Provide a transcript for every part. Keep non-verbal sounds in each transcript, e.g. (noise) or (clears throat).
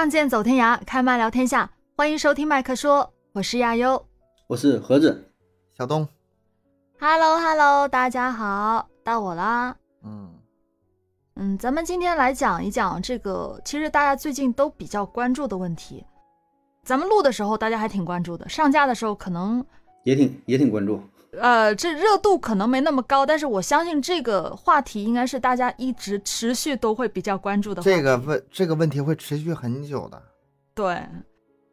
仗剑走天涯，开麦聊天下。欢迎收听麦克说，我是亚优，我是盒子，小东。Hello Hello，大家好，到我啦。嗯嗯，咱们今天来讲一讲这个，其实大家最近都比较关注的问题。咱们录的时候大家还挺关注的，上架的时候可能也挺也挺关注。呃，这热度可能没那么高，但是我相信这个话题应该是大家一直持续都会比较关注的。这个问这个问题会持续很久的。对，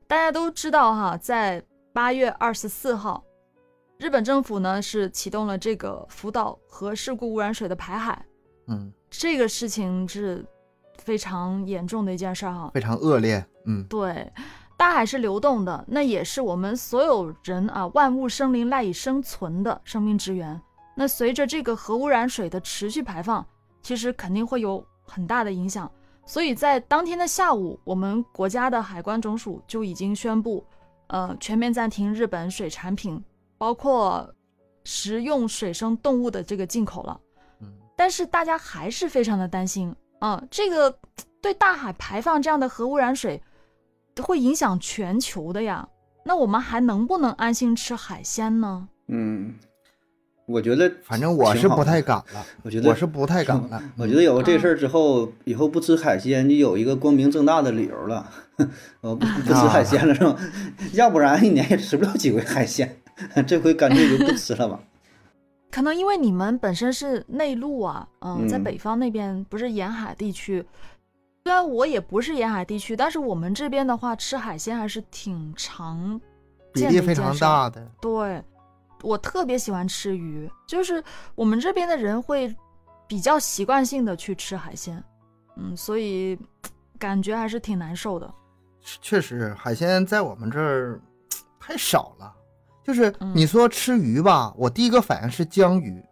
大家都知道哈，在八月二十四号，日本政府呢是启动了这个福岛核事故污染水的排海。嗯，这个事情是非常严重的一件事哈，非常恶劣。嗯，对。大海是流动的，那也是我们所有人啊，万物生灵赖以生存的生命之源。那随着这个核污染水的持续排放，其实肯定会有很大的影响。所以在当天的下午，我们国家的海关总署就已经宣布，呃，全面暂停日本水产品，包括食用水生动物的这个进口了。嗯，但是大家还是非常的担心啊，这个对大海排放这样的核污染水。会影响全球的呀，那我们还能不能安心吃海鲜呢？嗯，我觉得反正我是不太敢了。我觉得我是不太敢了。我觉得有了这事儿之后，以后不吃海鲜就有一个光明正大的理由了。(laughs) 我不不吃海鲜了是吧？(laughs) 要不然一年也吃不了几回海鲜。(laughs) 这回干脆就不吃了吧。可能因为你们本身是内陆啊，嗯，在北方那边不是沿海地区。虽然我也不是沿海地区，但是我们这边的话，吃海鲜还是挺常比例非常大的。对，我特别喜欢吃鱼，就是我们这边的人会比较习惯性的去吃海鲜，嗯，所以感觉还是挺难受的。确实，海鲜在我们这儿太少了。就是你说吃鱼吧，我第一个反应是江鱼，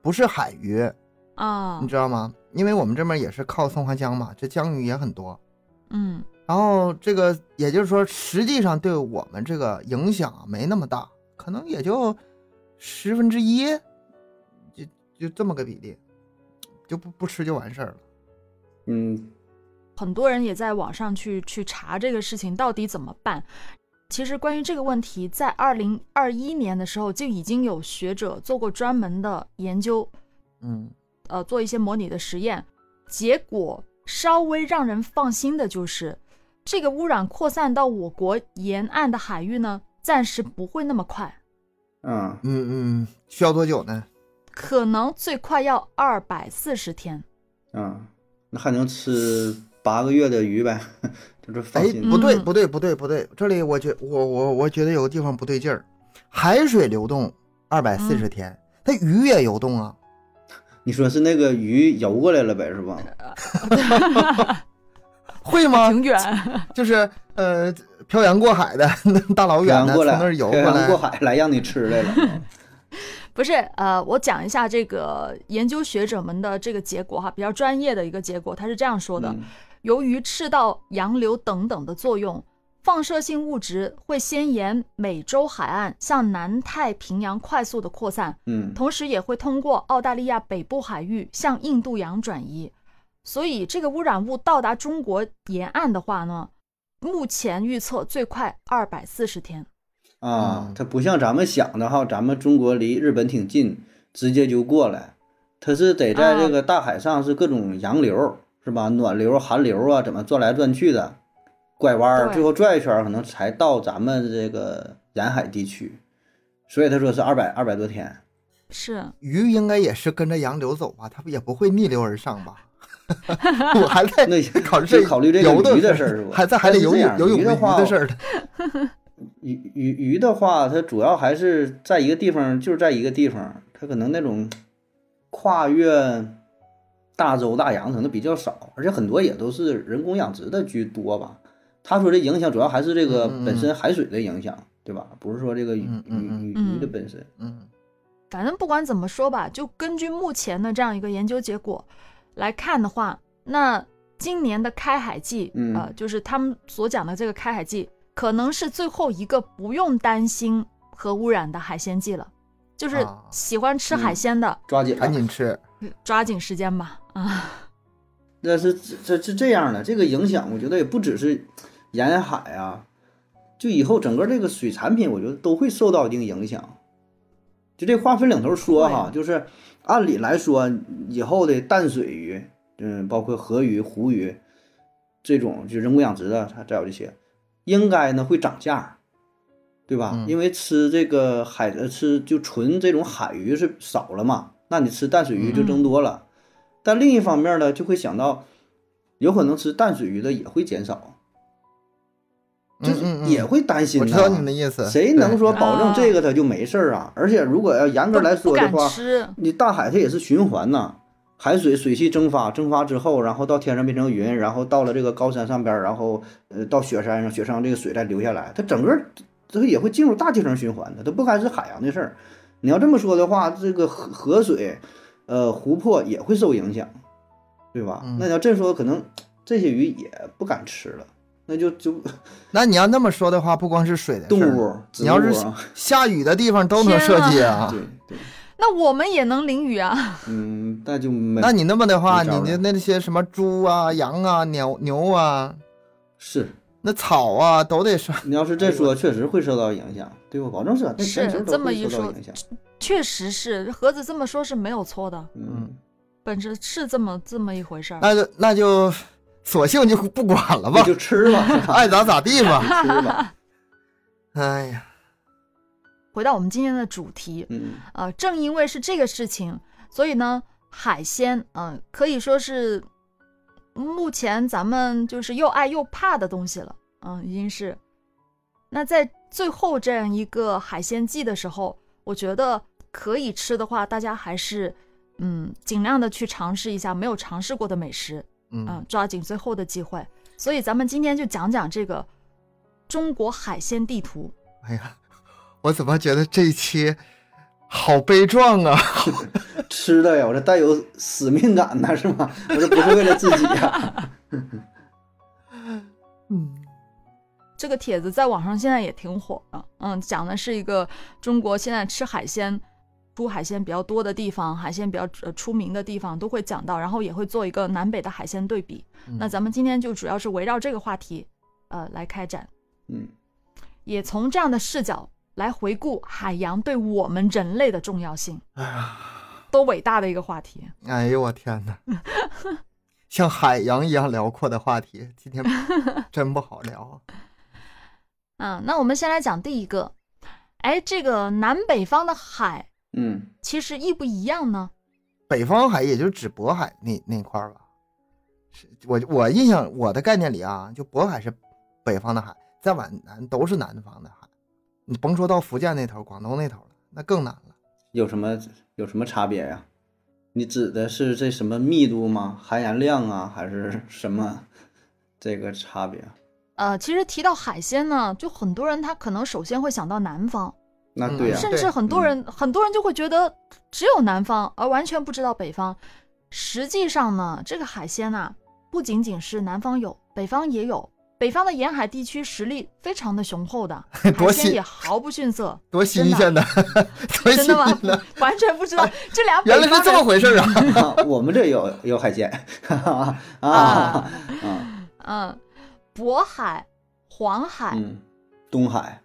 不是海鱼啊，你知道吗？因为我们这边也是靠松花江嘛，这江鱼也很多，嗯，然后这个也就是说，实际上对我们这个影响没那么大，可能也就十分之一，就就这么个比例，就不不吃就完事儿了。嗯，很多人也在网上去去查这个事情到底怎么办。其实关于这个问题，在二零二一年的时候就已经有学者做过专门的研究，嗯。呃，做一些模拟的实验，结果稍微让人放心的就是，这个污染扩散到我国沿岸的海域呢，暂时不会那么快。嗯嗯嗯，需要多久呢？可能最快要二百四十天。嗯，那还能吃八个月的鱼呗？就是哎，不对不对不对不对，这里我觉我我我觉得有个地方不对劲儿，海水流动二百四十天，它鱼也游动啊。你说是那个鱼游过来了呗，是吧？(laughs) 会吗？挺远，就是呃，漂洋过海的，大老远的从那儿游过来，漂洋过海来让你吃来了。(laughs) 不是，呃，我讲一下这个研究学者们的这个结果哈，比较专业的一个结果，他是这样说的：由于赤道洋流等等的作用。放射性物质会先沿美洲海岸向南太平洋快速的扩散，嗯，同时也会通过澳大利亚北部海域向印度洋转移。所以这个污染物到达中国沿岸的话呢，目前预测最快二百四十天。啊，它不像咱们想的哈，咱们中国离日本挺近，直接就过来，它是得在这个大海上是各种洋流，是吧？暖流、寒流啊，怎么转来转去的？拐弯儿，最后转一圈，可能才到咱们这个沿海地区，所以他说是二百二百多天。是鱼应该也是跟着洋流走吧？它也不会逆流而上吧？(laughs) 我还在那考虑这考虑这个鱼的事儿，是吧？还在还得游泳游泳的鱼的事儿 (laughs) 鱼鱼鱼的话，它主要还是在一个地方，就是在一个地方，它可能那种跨越大洲大洋可能比较少，而且很多也都是人工养殖的居多吧。他说这影响主要还是这个本身海水的影响，对吧？不是说这个鱼鱼鱼鱼的本身。嗯，反正不管怎么说吧，就根据目前的这样一个研究结果来看的话，那今年的开海季，呃，就是他们所讲的这个开海季，可能是最后一个不用担心核污染的海鲜季了。就是喜欢吃海鲜的，抓紧赶紧吃，抓紧时间吧。啊。(laughs) 那是这这这样的，这个影响我觉得也不只是沿海啊，就以后整个这个水产品，我觉得都会受到一定影响。就这话分两头说哈，就是按理来说，以后的淡水鱼，嗯，包括河鱼、湖鱼这种就人工养殖的，它再有这些，应该呢会涨价，对吧？嗯因为吃这个海呃吃就纯这种海鱼是少了嘛，那你吃淡水鱼就增多了。但另一方面呢，就会想到，有可能吃淡水鱼的也会减少，就也会担心呐。我知道你的意思。谁能说保证这个它就没事儿啊？而且如果要严格来说的话，你大海它也是循环呐，海水水汽蒸发，蒸发之后，然后到天上变成云，然后到了这个高山上边儿，然后呃到雪山上，雪山上这个水再流下来，它整个这个也会进入大气层循环的，它不该是海洋的事儿。你要这么说的话，这个河河水，呃湖泊也会受影响，对吧？嗯那你要这说，可能这些鱼也不敢吃了，那就就 (laughs) 那你要那么说的话，不光是水的动事物，植你要是下雨的地方都能设计啊。(laughs) 对对，(laughs) 那我们也能淋雨啊。嗯，那就没那你那么的话，你的那些什么猪啊、羊啊、牛牛啊，是那草啊，都得上。你要是这说，确实会受到影响，对我？保证是，是这么一说。确实是，盒子这么说是没有错的，嗯，本质是这么这么一回事儿。那就那就索性就不管了吧，就吃吧，(laughs) 爱咋咋地吧。吃吧。哎呀，回到我们今天的主题，嗯呃，正因为是这个事情，所以呢，海鲜，嗯、可以说是目前咱们就是又爱又怕的东西了，嗯、已经是。那在最后这样一个海鲜季的时候，我觉得可以吃的话，大家还是嗯尽量的去尝试一下没有尝试过的美食，嗯、嗯，抓紧最后的机会。所以咱们今天就讲讲这个中国海鲜地图。哎呀，我怎么觉得这一期好悲壮啊？(laughs) 吃的呀，我这带有使命感呢，是吗？我这不是为了自己呀。(laughs) 嗯，这个帖子在网上现在也挺火的，嗯，讲的是一个中国现在吃海鲜、出海鲜比较多的地方，海鲜比较呃出名的地方都会讲到，然后也会做一个南北的海鲜对比。那咱们今天就主要是围绕这个话题，呃，来开展，嗯，也从这样的视角来回顾海洋对我们人类的重要性，哎呀，多伟大的一个话题。哎呦我天哪！(laughs) 像海洋一样辽阔的话题，今天 (laughs) 真不好聊啊。嗯，那我们先来讲第一个，哎，这个南北方的海嗯，其实一不一样呢？北方海也就指渤海那那块儿吧。是我我印象我的概念里啊，就渤海是北方的海，再往南都是南方的海。你甭说到福建那头、广东那头了，那更难了。有什么有什么差别呀？你指的是这什么密度吗？含盐量啊，还是什么这个差别？呃，其实提到海鲜呢，就很多人他可能首先会想到南方，嗯那对呀、甚至很多人、很多人就会觉得只有南方，而完全不知道北方。实际上呢，这个海鲜呐、不仅仅是南方有，北方也有。北方的沿海地区实力非常的雄厚的，(laughs) 海鲜也毫不逊色，(laughs) 多新鲜的，(laughs) 多新真的吗？完全不知道这俩北原来是这么，回事啊！啊我们这有有海鲜，哈哈啊啊啊，嗯，渤海、黄海，嗯，东海，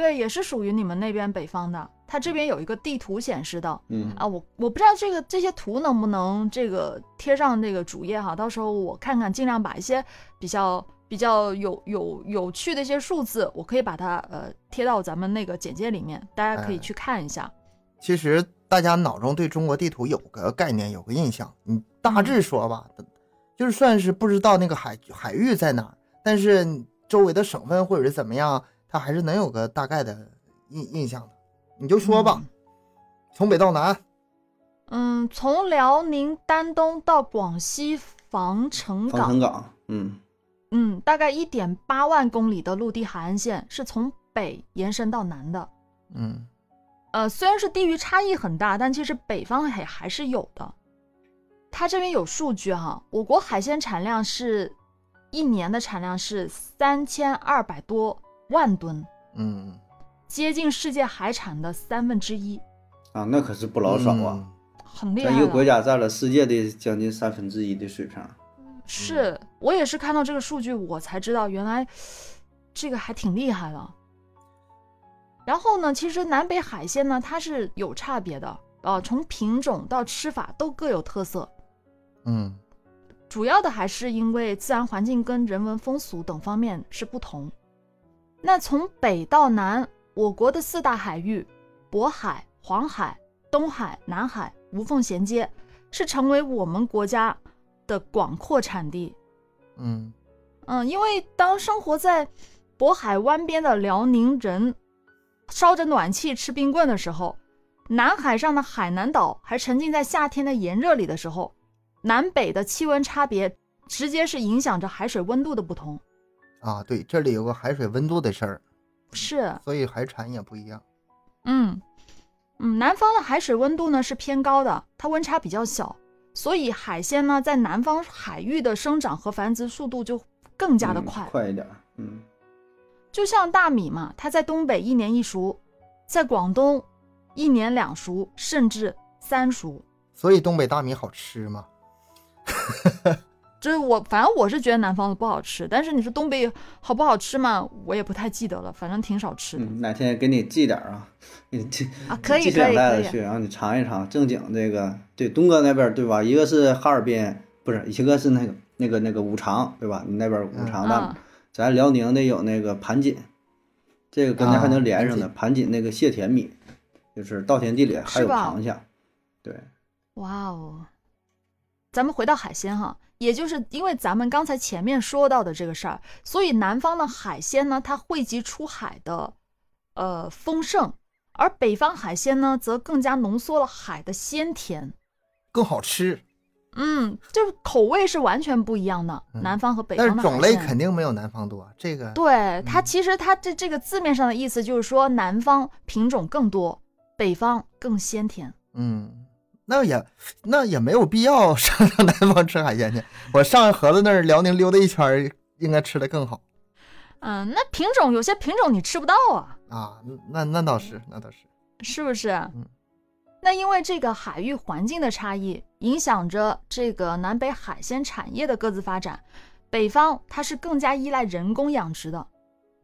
对，也是属于你们那边北方的。它这边有一个地图显示的，嗯啊，我我不知道这个这些图能不能这个贴上这个主页哈，到时候我看看，尽量把一些比较比较有有有趣的一些数字，我可以把它呃贴到咱们那个简介里面，大家可以哎去看一下。其实大家脑中对中国地图有个概念，有个印象。你大致说吧，就是算是不知道那个海海域在哪，但是周围的省份或者是怎么样，它还是能有个大概的印印象的。你就说吧，从北到南，嗯，从辽宁丹东到广西防城防港，城港，嗯嗯，大概一点八万公里的陆地海岸线是从北延伸到南的。嗯呃，虽然是地域差异很大，但其实北方还还是有的。它这边有数据哈，我国海鲜产量是一年的产量是三千二百多万吨，嗯，接近世界海产的三分之一，啊，那可是不老少啊，很厉害一个国。家占了世界的将近三分之一的水平，是我也是看到这个数据，我才知道原来这个还挺厉害的。然后呢，其实南北海鲜呢，它是有差别的，呃，从品种到吃法都各有特色。嗯主要的还是因为自然环境跟人文风俗等方面是不同。那从北到南，我国的四大海域——渤海、黄海、东海、南海——无缝衔接，是成为我们国家的广阔产地。嗯嗯，因为当生活在渤海湾边的辽宁人烧着暖气吃冰棍的时候，南海上的海南岛还沉浸在夏天的炎热里的时候，南北的气温差别直接是影响着海水温度的不同。啊，对，这里有个海水温度的事儿，是，所以海产也不一样。嗯嗯，南方的海水温度呢是偏高的，它温差比较小，所以海鲜呢在南方海域的生长和繁殖速度就更加的嗯快。快一点，嗯就像大米嘛，它在东北一年一熟，在广东一年两熟，甚至三熟。所以东北大米好吃嘛？(laughs) 就是我，反正我是觉得南方的不好吃，但是你说东北好不好吃嘛，我也不太记得了，反正挺少吃的、嗯，哪天给你寄点儿啊，你寄啊。可以寄两袋子去，然后你尝一尝正经这个。对，东哥那边儿对吧？一个是哈尔滨，不是，一个是那个那个那个五常对吧？你那边儿五常的，嗯咱辽宁的有那个盘锦，这个跟那还能连上的。啊盘锦那个蟹田米，就是稻田地里还有螃蟹，对，哇哦！咱们回到海鲜哈，也就是因为咱们刚才前面说到的这个事儿，所以南方的海鲜呢，它汇集出海的呃丰盛，而北方海鲜呢，则更加浓缩了海的鲜甜。更好吃，嗯，就是口味是完全不一样的，嗯南方和北方的海是种类肯定没有南方多。这个对它嗯其实它这这个字面上的意思就是说，南方品种更多，北方更鲜甜。嗯，那也那也没有必要上上南方吃海鲜去。(laughs) 我上盒子那儿辽宁溜达一圈，应该吃的更好嗯，那品种有些品种你吃不到啊，啊。那那倒是，那倒是。是不是？嗯。那因为这个海域环境的差异，影响着这个南北海鲜产业的各自发展。北方它是更加依赖人工养殖的，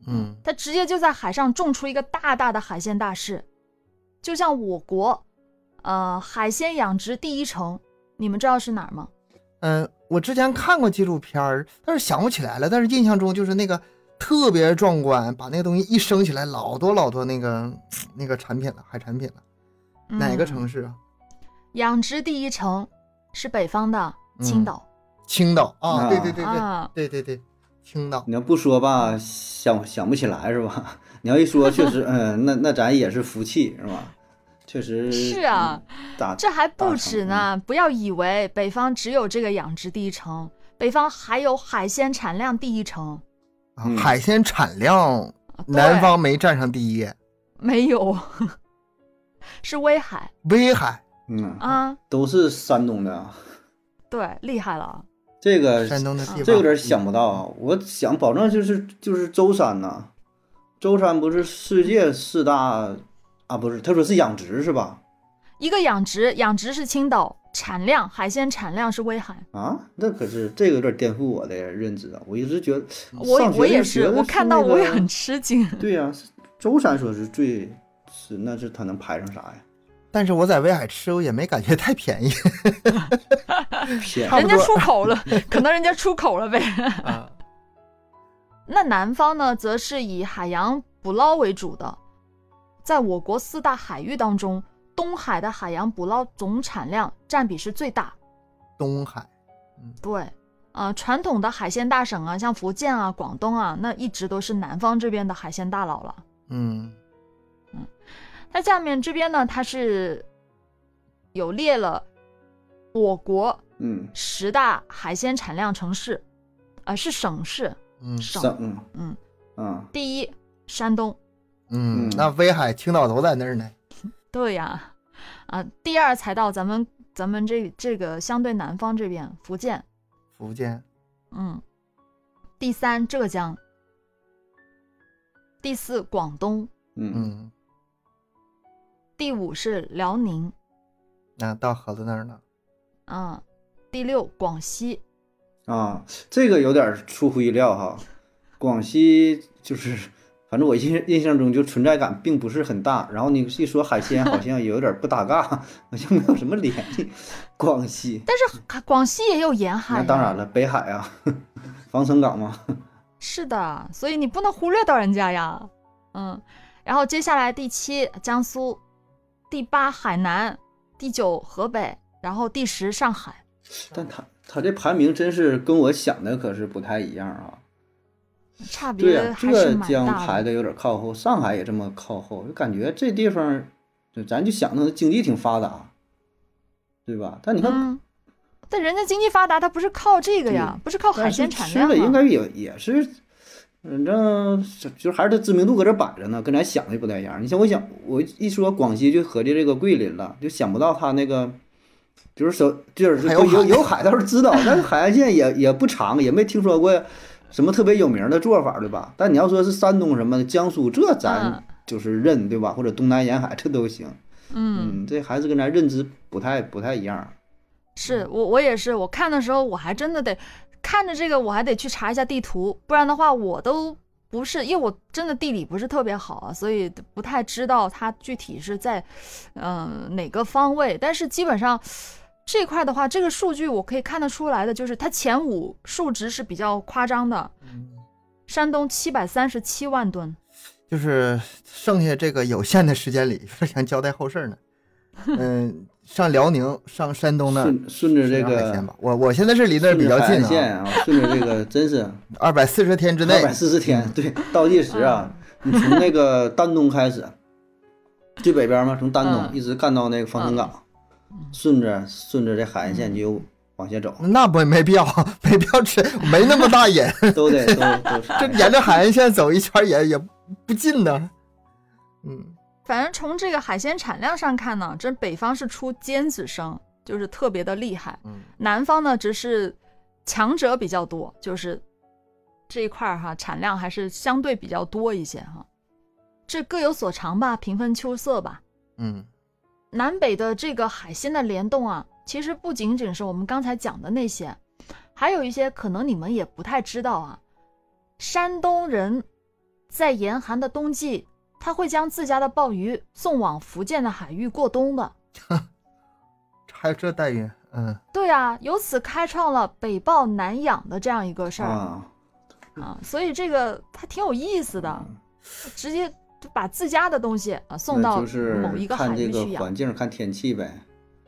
嗯它直接就在海上种出一个大大的海鲜大市，就像我国，呃，海鲜养殖第一城，你们知道是哪儿吗？嗯，我之前看过纪录片儿，但是想不起来了。但是印象中就是那个特别壮观，把那个东西一升起来，老多老多那个那个产品了，海产品了。哪个嗯城市啊？养殖第一城是北方的青嗯岛、青岛啊，啊对对对对啊，对对对，青岛。你要不说吧，想想不起来是吧？(laughs) 你要一说，(laughs) 确实，嗯，那那咱也是福气是吧？确实是啊，大这还不止呢！不要以为北方只有这个养殖第一城，北方还有海鲜产量第一城。海鲜产量，啊南方没占上第一，没有，(laughs) 是威海威海、嗯，啊，都是山东的啊。对，厉害了啊！这个山东的地方，这有点想不到啊！我想保证就是就是舟山呐，舟山不是世界四大啊？不是，他说是养殖是吧？一个养殖，养殖是青岛，产量海鲜产量是威海。啊，那可是这个有点颠覆我的认知啊！我一直觉得我我也，是我看到我也很吃惊。(laughs) 对呀、是舟山说是最是那是他能排上啥呀？但是我在威海吃，我也没感觉太便宜偏 (laughs) 差不多人家出口了，可能人家出口了呗。啊。(laughs) 那南方呢，则是以海洋捕捞为主的。在我国四大海域当中，东海的海洋捕捞总产量占比是最大。东海，嗯。对，啊，传统的海鲜大省啊，像福建啊、广东啊，那一直都是南方这边的海鲜大佬了。嗯。嗯它下面这边呢，它是有列了我国嗯。十大海鲜产量城市，啊、是省市，嗯。省。省嗯。嗯，啊第一山东，嗯嗯，那威海、青岛都在那儿呢。对呀，啊，第二才到咱们咱们这这个相对南方这边，福建，福建，嗯，第三浙江，第四广东，嗯。嗯，第五是辽宁，那到盒子那儿呢。嗯，第六广西，啊，这个有点出乎意料哈。广西就是，反正我印印象中就存在感并不是很大。然后你一说海鲜，好像有点不搭嘎，(laughs) 好像没有什么联系。广西，但是广西也有沿海呀，那当然了，北海啊，(laughs) 防城港嘛。(laughs) 是的，所以你不能忽略到人家呀。嗯，然后接下来第七江苏，第八海南，第九河北，然后第十上海。但他他这排名真是跟我想的可是不太一样啊。差对呀、别还是浙江蛮大的。排的有点靠后，上海也这么靠后，就感觉这地方，就咱就想着经济挺发达，对吧？但你看，嗯，但人家经济发达，它不是靠这个呀，不是靠海鲜产量吃的应啊。该也也是，反正就就还是它知名度搁这摆着呢，跟咱想的不太一样。你像我想，我一说广西就合计这个桂林了，就想不到它那个。就是说，就是有有海倒是知道，但是海岸线也也不长，也没听说过什么特别有名的做法，对吧？但你要说是山东什么的、江苏，这咱嗯就是认，对吧？或者东南沿海这都行。嗯，嗯，这还是跟咱认知不太不太一样。是我我也是，我看的时候我还真的得看着这个，我还得去查一下地图，不然的话我都不是，因为我真的地理不是特别好啊，所以不太知道它具体是在嗯、呃哪个方位。但是基本上这块的话，这个数据我可以看得出来的，就是它前五数值是比较夸张的。山东七百三十七万吨，就是 (laughs) 剩下这个有限的时间里，是想交代后事儿呢。嗯，上辽宁、上山东呢顺顺着这个。我我现在是离那儿比较近啊，啊，顺着这个 (laughs) 真是二百四十天之内二百四十天，对，倒计时啊，你从那个丹东开始，最北边嘛，从丹东嗯一直干到那个防城港，顺着顺着这海岸线就往下走，那不没必要，(laughs) 没必要吃，没那么大瘾。(laughs) 都得 (laughs) 都都是这沿着海岸线走一圈也也不近呢。嗯，反正从这个海鲜产量上看呢，这北方是出尖子生，就是特别的厉害。嗯，南方呢，只是强者比较多，就是这一块儿哈，产量还是相对比较多一些哈。这各有所长吧，平分秋色吧。嗯，南北的这个海鲜的联动啊，其实不仅仅是我们刚才讲的那些，还有一些可能你们也不太知道啊。山东人在严寒的冬季，他会将自家的鲍鱼送往福建的海域过冬的。(laughs) 还有这待遇，嗯，对啊，由此开创了北鲍南养的这样一个事儿啊，啊，所以这个还挺有意思的，直接就把自家的东西啊送到就是某一个海看这个域去养。环境、看天气呗，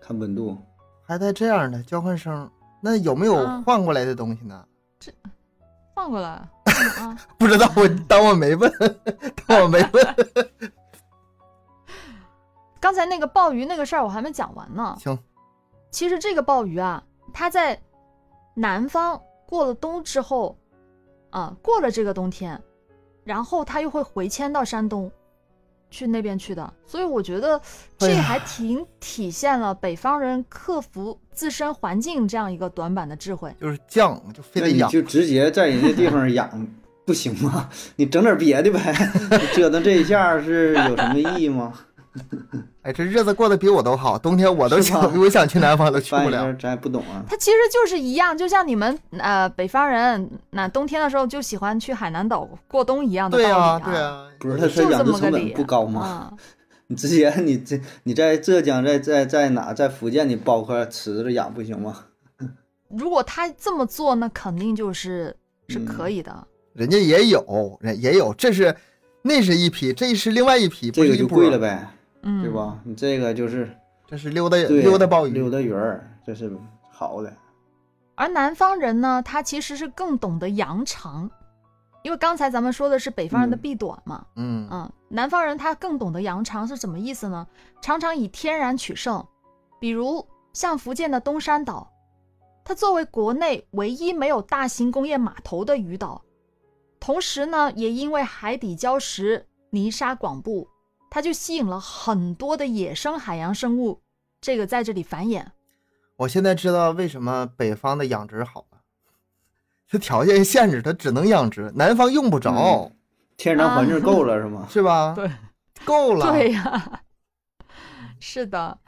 看温度。还带这样的交换生，那有没有嗯换过来的东西呢？这换过来啊，(laughs) 不知道，我当我没问，当我没问。(laughs) 刚才那个鲍鱼那个事儿我还没讲完呢。(laughs) 行，其实这个鲍鱼啊，它在南方过了冬之后，啊，过了这个冬天，然后他又会回迁到山东，去那边去的。所以我觉得这还挺体现了北方人克服自身环境这样一个短板的智慧。就是犟，就非得养。就直接在人家地方养不行吗？你整点别的呗，(laughs) 你折腾这一下是有什么意义吗？(laughs) 哎，这日子过得比我都好，冬天我都想，我想去南方都去不了。(laughs) 咱也不懂啊。它其实就是一样，就像你们呃北方人那冬天的时候就喜欢去海南岛过冬一样的道理对呀、啊。对呀、不是他就他养这么个理殖成本不高吗？啊 (laughs) 你直接你这你在浙江在在在哪在福建你包块池子养不行吗？如果他这么做，那肯定就是是嗯可以的。人家也有，人也有，这是那是一批，这是另外一批，这个就贵了呗，嗯，对？吧？你这个就是这是溜达溜达鲍鱼，溜达鱼儿，这是好的。而南方人呢，他其实是更懂得扬长，因为刚才咱们说的是北方人的嗯避短嘛，嗯，嗯，南方人他更懂得扬长是什么意思呢？常常以天然取胜，比如像福建的东山岛，它作为国内唯一没有大型工业码头的渔岛，同时呢，也因为海底礁石、泥沙广布，它就吸引了很多的野生海洋生物，这个在这里繁衍。我现在知道为什么北方的养殖好了，这条件限制，它只能养殖，南方用不着，嗯天然环境够了是吗？是吧？对，够了。(laughs) 对呀、(laughs) 是的。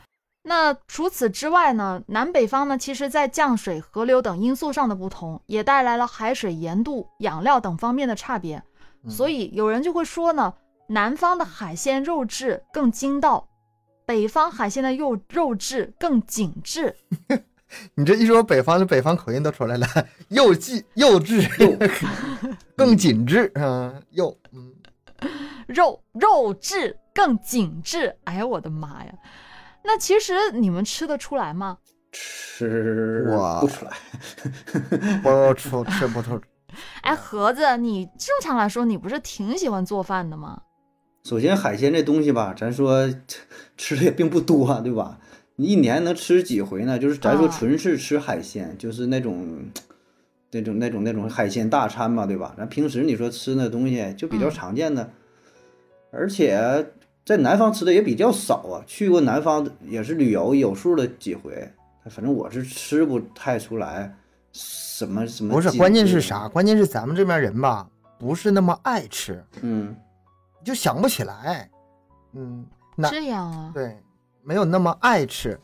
那除此之外呢，南北方呢，其实在降水、河流等因素上的不同，也带来了海水盐度、养料等方面的差别。嗯所以有人就会说呢，南方的海鲜肉质更筋道，北方海鲜的肉肉质更紧致。(laughs) 你这一说北方的北方口音都出来了，又细又质更紧致，嗯，又嗯，肉肉质更紧致。哎呀，我的妈呀！那其实你们吃得出来吗？吃哇不出来。不出吃不出，(laughs) 哎，盒子，你正常来说，你不是挺喜欢做饭的吗？首先，海鲜这东西吧，咱说 (laughs) 吃的也并不多，对吧？你一年能吃几回呢？就是咱说啊纯是吃海鲜，就是那种那种那种那种海鲜大餐嘛，对吧？咱平时你说吃那东西就比较嗯常见的，而且在南方吃的也比较少啊。去过南方也是旅游有数的几回，反正我是吃不太出来什么什么。不是，关键是啥？？关键是咱们这边人吧，不是那么爱吃，嗯，就想不起来，嗯，那这样啊，对，没有那么爱吃。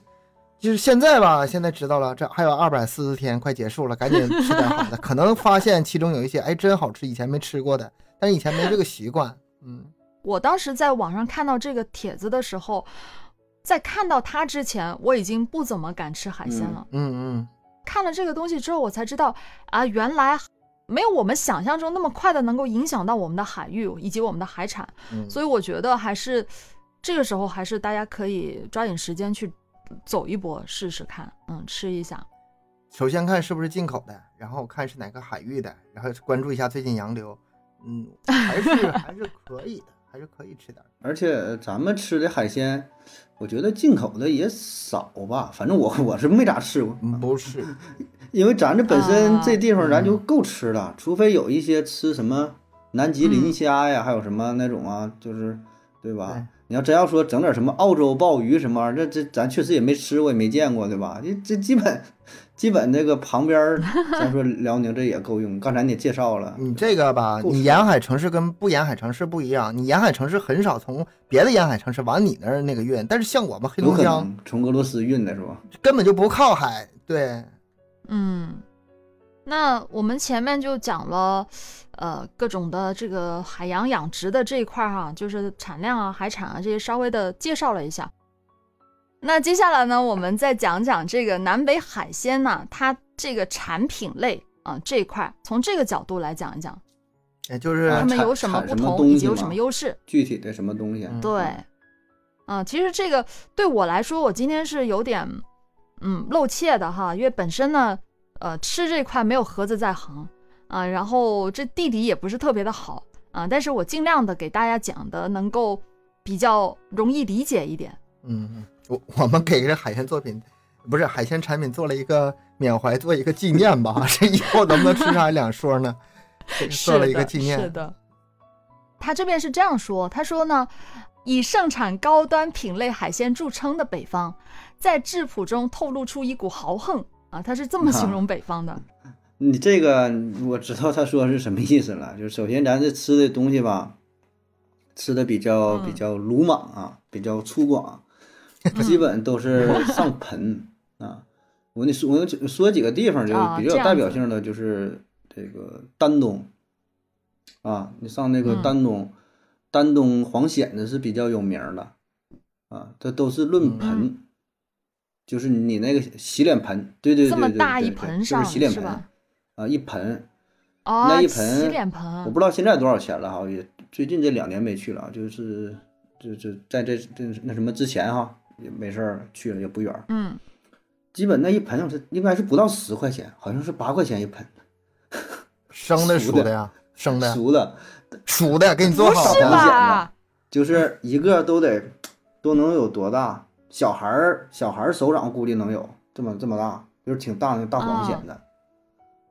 就是现在吧，现在知道了，这还有二百四十天快结束了，赶紧吃点好的。可能发现其中有一些，哎，真好吃，以前没吃过的，但是以前没这个习惯。嗯，我当时在网上看到这个帖子的时候，在看到它之前，我已经不怎么敢吃海鲜了嗯了。嗯看了这个东西之后，我才知道啊，原来没有我们想象中那么快的能够影响到我们的海域以及我们的海产。嗯，所以我觉得还是这个时候，还是大家可以抓紧时间去走一波试试看，嗯，吃一下。首先看是不是进口的，然后看是哪个海域的，然后关注一下最近洋流。嗯，还是 (laughs) 还是可以的，还是可以吃点。而且咱们吃的海鲜，我觉得进口的也少吧。反正我我是没咋吃过，嗯，不是，因为咱这本身啊这地方咱就够吃了，除非有一些吃什么南极磷虾呀，还有什么那种啊，就是对吧？对你要真要说整点什么澳洲鲍鱼什么玩意儿，这这咱确实也没吃过，也没见过，对吧？这这基本 (laughs) 基本那个旁边儿，(laughs) 咱说辽宁这也够用。刚才你也介绍了，你这个吧，你沿海城市跟不沿海城市不一样，你沿海城市很少从别的沿海城市往你那儿那个运，但是像我们黑有可龙江能从俄罗斯运的是吧？根本就不靠海，对，嗯，那我们前面就讲了，呃，各种的这个海洋养殖的这一块儿哈，就是产量啊、海产啊这些稍微的介绍了一下。那接下来呢，我们再讲讲这个南北海鲜呢，它这个产品类啊这一块，从这个角度来讲一讲，也就是啊产它们有什么不同，以及有什么优势。具体的什么东西？啊对，啊，其实这个对我来说，我今天是有点嗯露怯的哈，因为本身呢，呃，吃这块没有盒子在行啊，然后这地理也不是特别的好啊，但是我尽量的给大家讲的能够比较容易理解一点。嗯，我我们给这海鲜作品，不是海鲜产品做了一个缅怀，做一个纪念吧。(laughs) 这以后能不能吃上还两说呢？(laughs) 做了一个纪念。是的。他这边是这样说，他说呢，以盛产高端品类海鲜著称的北方，在质朴中透露出一股豪横。啊，他是这么形容北方的。你这个我知道他说是什么意思了，就是首先咱这吃的东西吧，吃的比较嗯。比较鲁莽啊，比较粗犷，基本都是上盆啊。我跟你说，我说几个地方就啊比较有代表性的，就是这个丹东。啊，你上那个嗯。丹东，丹东黄蚬子是比较有名的啊，这都是论嗯盆，就是你那个洗脸盆，对对对这么对对大一对就是洗脸盆是吧？啊，一盆。哦，那一盆洗脸盆，我不知道现在多少钱了哈，也最近这两年没去了，就是就就在这这那什么之前哈，也没事儿去了也不远，嗯，基本那一盆是应该是不到十块钱，好像是八块钱一盆，(laughs) 生的熟的熟的呀，生的熟的，熟的，给你做好的。就是一个都得都能有多大？小孩儿小孩儿手掌估计能有这么这么大，就是挺大的大黄蚬的，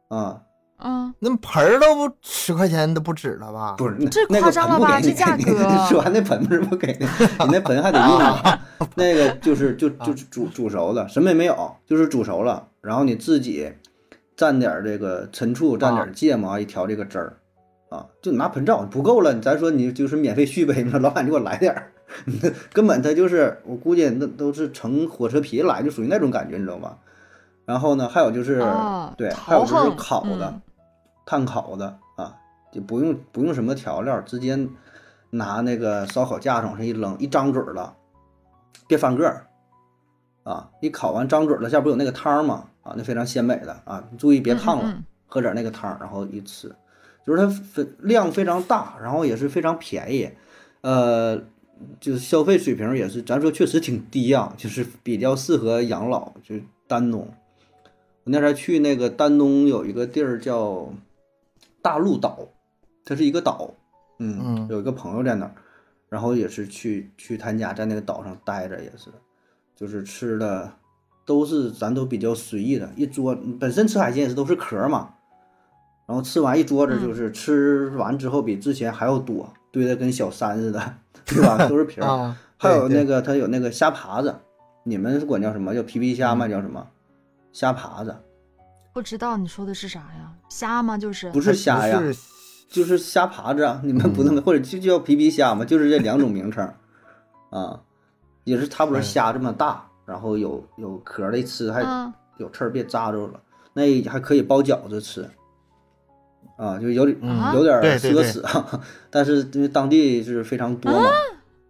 啊，啊，那盆儿都不十块钱都不止了吧？不是那这那个夸张了吧盆不给你这价你格 (laughs) 说完那盆不是不给你，你那盆还得用啊。(laughs) 那个就是就就是煮煮熟了，什么也没有，就是煮熟了，然后你自己蘸点儿这个陈醋，蘸点芥末啊，一调这个汁儿啊，就拿盆照不够了，咱说你就是免费续杯嘛，老板你给我来点儿，(laughs) 根本它就是我估计那都是乘火车皮来，就属于那种感觉，你知道吗？然后呢，还有就是、哦对，还有就是烤的，嗯炭烤的啊，就不用不用什么调料，直接拿那个烧烤架往上一扔，一张嘴儿了，别翻个儿啊！一烤完张嘴儿了，下不有那个汤儿吗？啊，那非常鲜美的啊，你注意别烫了，嗯嗯嗯喝点那个汤儿，然后一吃，就是它分量非常大，然后也是非常便宜，呃，就是消费水平也是，咱说确实挺低啊，就是比较适合养老，就是丹东。我那天去那个丹东有一个地儿叫大陆岛，它是一个岛，嗯，嗯有一个朋友在那儿，然后也是去去他家，在那个岛上待着，也是，就是吃的都是咱都比较随意的，一桌本身吃海鲜也是都是壳嘛，然后吃完一桌子就是吃完之后比之前还要多，堆的跟小山似的，对吧？都是皮儿，啊，还有那个它有那个虾爬子，你们是管叫什么？叫皮皮虾吗？叫什么？虾爬子不知道你说的是啥呀？虾吗？就是不是虾呀，就是虾爬子啊，你们不那么，或者就叫皮皮虾嘛，就是这两种名称，啊，也是差不多嗯虾这么大，然后有有壳儿的吃，还嗯有刺儿别扎着了，那还可以包饺子吃，啊，就有点嗯有点奢侈啊，(laughs) 但是因为当地是非常多嘛，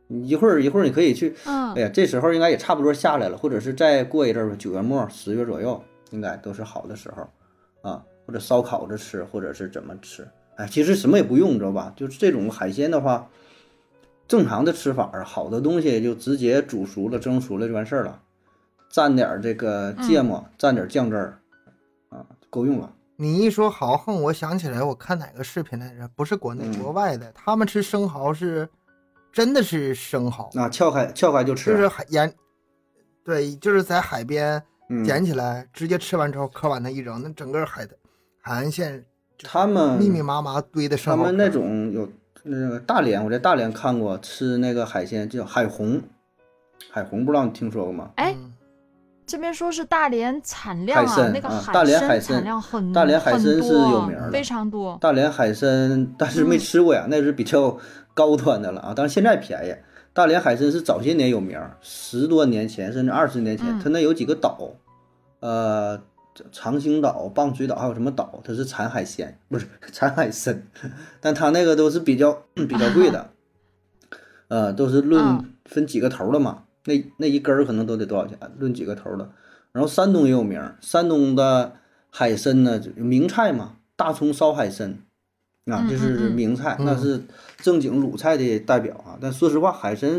你一会儿一会儿你可以去，嗯哎呀，这时候应该也差不多下来了，或者是再过一阵儿吧，九月末十月左右，应该都是好的时候啊，或者烧烤着吃，或者是怎么吃。哎，其实什么也不用，你知道吧？就是这种海鲜的话，正常的吃法儿，好的东西就直接煮熟了、蒸熟了就完事儿了，蘸点儿这个芥末，蘸点儿酱汁儿，啊，够用了。你一说豪横，我想起来，我看哪个视频来着？不是国内，嗯国外的，他们吃生蚝是真的是生蚝，啊，撬开撬开就吃，就是海沿，对，就是在海边嗯，捡起来，直接吃完之后壳往那一扔，那整个海的海岸线他们密密麻麻堆的生蚝壳。他们那种有那个大连，我在大连看过吃那个海鲜叫海虹，海虹不知道你听说过吗？哎，嗯这边说是大连产量啊，海参那个啊大连海参参产量很大连海参是有名儿的非常多。大连海参，但是没嗯吃过呀，那是比较高端的了啊。但是现在便宜。大连海参是早些年有名儿，十多年前甚至二十年前，嗯它那有几个岛，呃，长兴岛、棒槌岛还有什么岛，它是产海鲜，不是 (laughs) 产海参，(laughs) 但它那个都是比较比较贵的，(laughs) 呃，都是论嗯分几个头的嘛，那那一根儿可能都得多少钱，论几个头儿的。然后山东也有名儿，山东的海参呢，就名菜嘛，大葱烧海参，啊，嗯这是名菜，嗯那是正经鲁菜的代表啊。但说实话，海参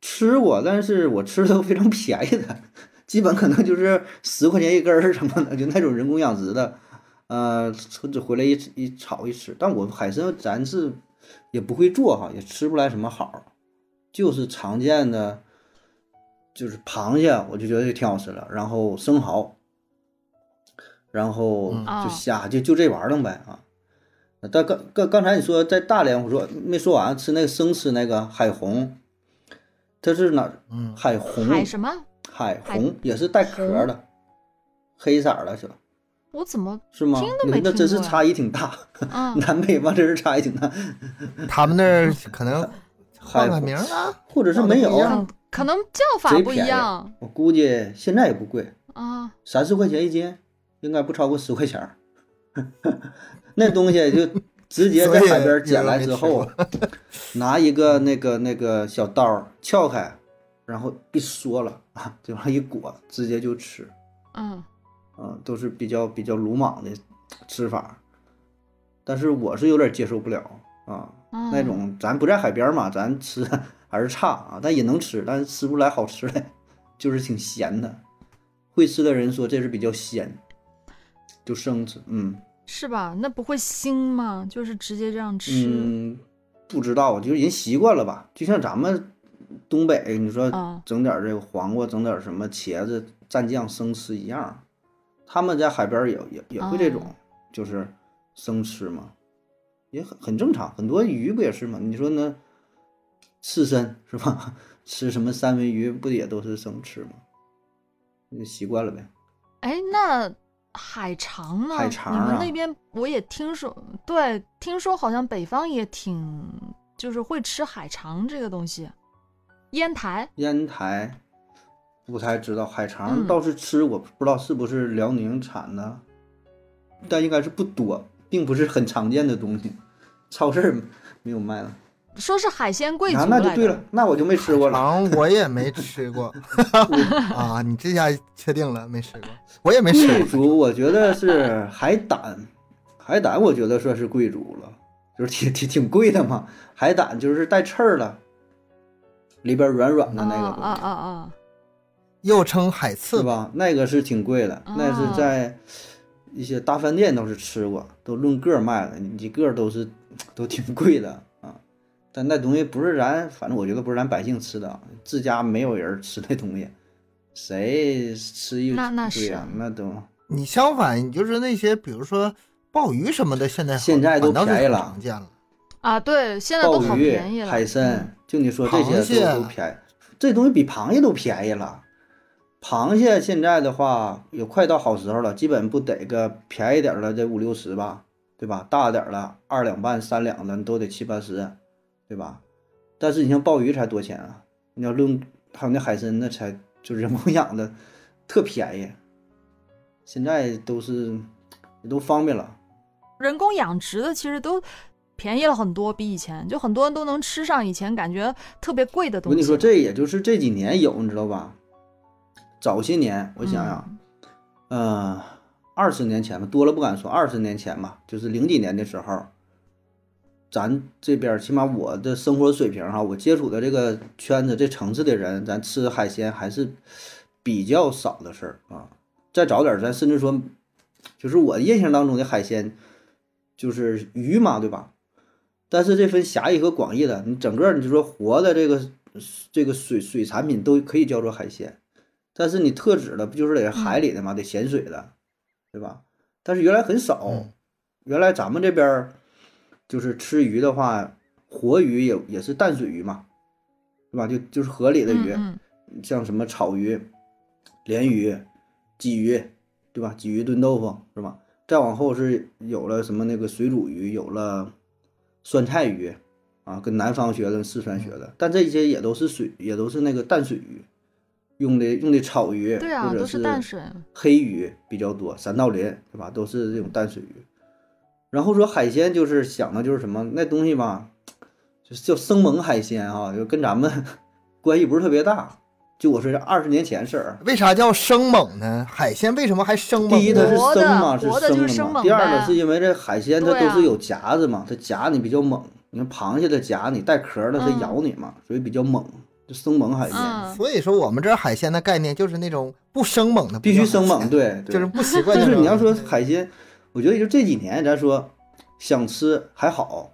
吃过，但是我吃的都非常便宜的，基本可能就是十块钱一根儿什么的，就那种人工养殖的，呃，或者回来一一炒一吃。但我海参咱是也不会做哈，也吃不来什么好，就是常见的。就是螃蟹，我就觉得就挺好吃的，然后生蚝，然后嗯就虾，就就这玩意儿呗啊。但刚刚刚才你说在大连，我说没说完，吃那个生吃那个海虹，它是哪儿？嗯，海虹，海什么？海海虹也是带壳的，黑色儿的是吧？我怎么是吗听？都没那真是差异挺大，嗯 (laughs) 南北吧，真是差异挺大。他们那儿可能换个名儿啊，或者是没有可可能叫法不一样我估计现在也不贵，啊？三四块钱一斤，应该不超过十块钱儿。(laughs) 那东西就直接在海边捡来之后，(laughs) 拿一个那个那个小刀撬开，然后一嗦了啊，(laughs) 就往上一裹，直接就吃。嗯啊，都是比较比较鲁莽的吃法，但是我是有点接受不了啊。嗯，那种咱不在海边嘛，咱吃还是差啊，但也能吃，但是吃不出来好吃的，(laughs) 就是挺咸的。会吃的人说这是比较鲜，就生吃，嗯是吧？那不会腥吗？就是直接这样吃。嗯，不知道，就是人习惯了吧，就像咱们东北，你说嗯整点这个黄瓜，整点什么茄子蘸酱生吃一样，他们在海边也也也会这种，哦就是生吃嘛，也很很正常。很多鱼不也是吗？你说那刺身是吧？(laughs) 吃什么三文鱼不也都是生吃吗？就习惯了呗。哎，那海肠呢？海肠你们啊那边我也听说，对，听说好像北方也挺就是会吃海肠这个东西。烟台，烟台不太知道，海肠嗯倒是吃我，不知道是不是辽宁产的，但应该是不多，并不是很常见的东西，超市没有卖的。说是海鲜贵族啊，那就对了，那我就没吃过了。肠我也没吃过 (laughs) 啊，你这下确定了没吃过？我也没吃过。贵族，我觉得是海胆，海胆我觉得算是贵族了，就是挺挺挺贵的嘛。海胆就是带刺儿的，里边软软的啊那个东西，啊啊啊！又称海刺是？吧？那个是挺贵的，那啊是在一些大饭店倒是吃过，都论个卖的，你一个都是都挺贵的啊。但那东西不是咱，反正我觉得不是咱百姓吃的啊，自家没有人吃那东西，谁吃一那那对呀、是那都你相反，你就是那些比如说鲍鱼什么的，现在现在都便宜了常见了。啊，对，现在都好鲍鱼便宜、了。海参嗯，就你说这些都都便宜，这东西比螃蟹都便宜了。螃蟹现在的话也快到好时候了，基本不得个便宜点儿的得五六十吧，对吧？大点儿的二两半、三两的你都得七八十，对吧？但是你像鲍鱼才多钱啊？你要论还有那海参，那才就人工养的，特便宜。现在都是也都方便了，人工养殖的其实都便宜了很多，比以前就很多人都能吃上以前感觉特别贵的东西。我跟你说，这也就是这几年有，你知道吧？早些年，我想想，嗯，二十年前吧，多了不敢说，二十年前吧，就是零几年的时候，咱这边儿起码我的生活水平哈，我接触的这个圈子、这层次的人，咱吃海鲜还是比较少的事儿啊。再早点儿，咱甚至说，就是我印象当中的海鲜，就是鱼嘛，对吧？但是这分狭义和广义的，你整个你就说活的这个这个水水产品都可以叫做海鲜，但是你特指的不就是得海里的嘛，得咸水的，对吧？但是原来很少，嗯原来咱们这边儿就是吃鱼的话，活鱼也也是淡水鱼嘛，对吧？就就是河里的鱼，嗯像什么草鱼、鲢鱼、鲫鱼，对吧？鲫鱼炖豆腐是吧？再往后是有了什么那个水煮鱼，有了酸菜鱼啊，跟南方学的、跟四川学的，但这些也都是水，也都是那个淡水鱼，用的用的草鱼，对啊，都或者是淡水。黑鱼比较多，三道鳞对吧？都是这种淡水鱼。然后说海鲜，就是想的就是什么那东西吧，就是叫生猛海鲜啊，就跟咱们 (laughs) 关系不是特别大。就我说这二十年前事儿，为啥叫生猛呢？海鲜为什么还生猛？第一它是生嘛，是生的嘛。第二呢，是因为这海鲜它都是有夹子嘛，它夹你比较猛。你看螃蟹它夹你带壳的，它嗯咬你嘛，所以比较猛，就生猛海鲜。嗯，所以说我们这海鲜的概念就是那种不生猛的，必须生猛，，对，对就是不习惯就。是你要说海鲜，我觉得也就这几年，咱说想吃还好，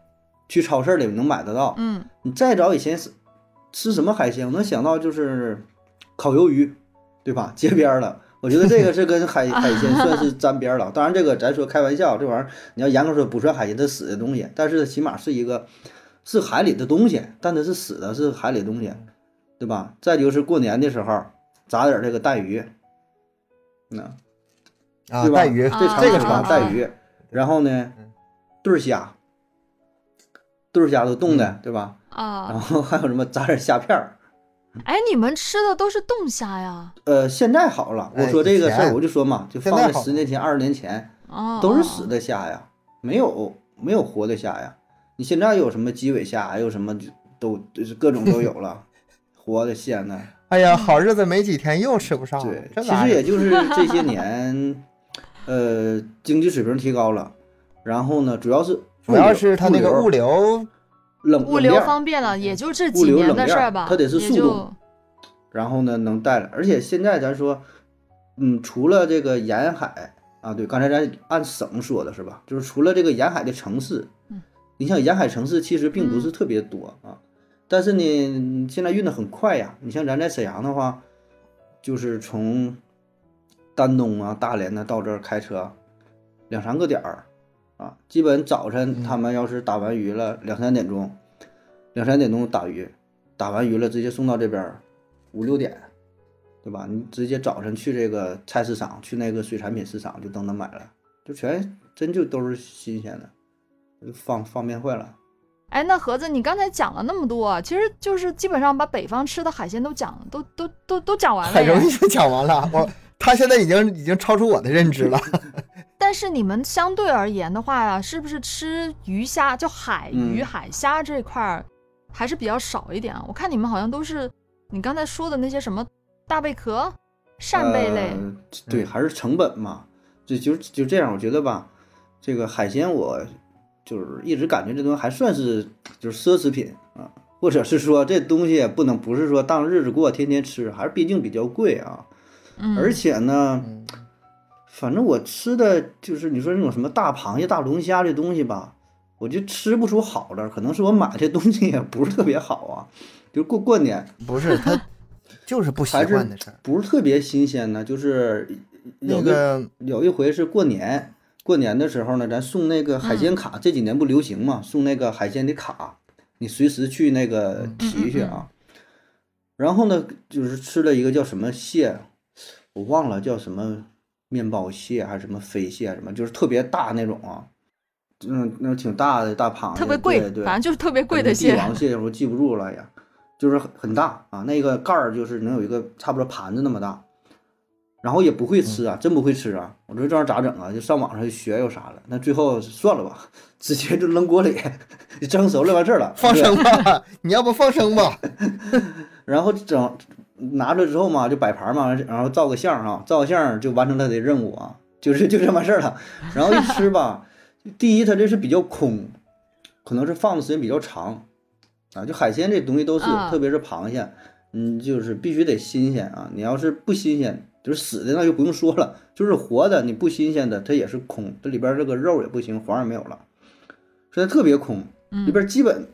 去超市里能买得到。嗯，你再早以前是吃什么海鲜，我能想到就是烤鱿鱼，对吧？街边儿的，我觉得这个是跟海 (laughs) 海鲜算是沾边儿了。当然，这个咱说开玩笑，这玩意儿你要严格说不算海鲜，它死的东西，但是起码是一个是海里的东西，但它是死的，是海里的东西，对吧？再就是过年的时候炸点这个带鱼，那。啊，对吧带鱼，啊这个是吃吧，啊带鱼，然后呢嗯，对虾，对虾都冻的，对吧？啊然啊，后还有什么炸点虾片儿。哎，你们吃的都是冻虾呀？呃，现在好了，我哎说这个事儿，我就说嘛，就放在十年前、二十年前，哦，都是死的虾呀，没有没有活的虾呀。你现在有什么鸡尾虾，还有什么就都就是各种都有了，活的、鲜的。(laughs) 哎呀，好日子没几天，又吃不上了。对，其实也就是这些年，呃，经济水平提高了，然后呢，主要是主要是它那个物流流，冷物流方便了，也就这物几年的事儿吧。它得是速度然后呢能带来，而且现在咱说，嗯，除了这个沿海啊，对，刚才咱按省说的是吧？就是除了这个沿海的城市，嗯，你像沿海城市其实并不是特别多啊，但是呢，现在运的很快呀。你像咱在沈阳的话，就是从丹东啊、大连的到这儿开车两三个点儿啊，基本早晨嗯他们要是打完鱼了，两三点钟，两三点钟打鱼，打完鱼了直接送到这边儿五六点，对吧？你直接早晨去这个菜市场，去那个水产品市场就都能买了，就全真就都是新鲜的，就方方便坏了。哎，那盒子，你刚才讲了那么多，其实就是基本上把北方吃的海鲜都讲，都都都都讲完了。很容易就讲完了，我他现在已经已经超出我的认知了。(laughs) 但是你们相对而言的话呀，是不是吃鱼虾，就海鱼、嗯海虾这块儿还是比较少一点啊？我看你们好像都是你刚才说的那些什么大贝壳、扇贝类，呃对，还是成本嘛，就就就这样。我觉得吧，这个海鲜我就是一直感觉这东西还算是就是奢侈品啊，或者是说这东西也不能不是说当日子过，天天吃，还是毕竟比较贵啊。嗯，而且呢，嗯。反正我吃的就是你说那种什么大螃蟹、大龙虾这东西吧，我就吃不出好的，可能是我买这东西也不是特别好啊，(laughs) 就过过年不是他，(laughs) 就是不习惯的事儿。不是特别新鲜呢，就是有那个有一回是过年，过年的时候呢，咱送那个海鲜卡，这几年不流行嘛，送那个海鲜的卡，你随时去那个提去啊。然后呢，就是吃了一个叫什么蟹，我忘了叫什么面包蟹还是什么飞蟹什么，就是特别大那种啊，嗯，那种挺大的大螃蟹，特别贵对，对反正就是特别贵的帝蟹。王蟹我记不住了呀，就是很很大啊，那个盖儿就是能有一个差不多盘子那么大，然后也不会吃啊，真不会吃啊，我说这玩意儿咋整啊？就上网上就学有啥了，那最后算了吧，(laughs) 直接就扔锅里，(laughs) 蒸熟了完事儿了，放生吧，(laughs) 你要不放生吧？然后整拿着之后嘛，就摆盘嘛，然后照个相啊，照个相就完成他的任务啊，就是 (laughs) 就这么事儿了。然后一吃吧，(laughs) 第一它这是比较空，可能是放的时间比较长啊。就海鲜这东西都是，啊特别是螃蟹，嗯，就是必须得新鲜啊。你要是不新鲜，就是死的那就不用说了，就是活的你不新鲜的它也是空，这里边这个肉也不行，黄也没有了，所以它特别空。里嗯边基本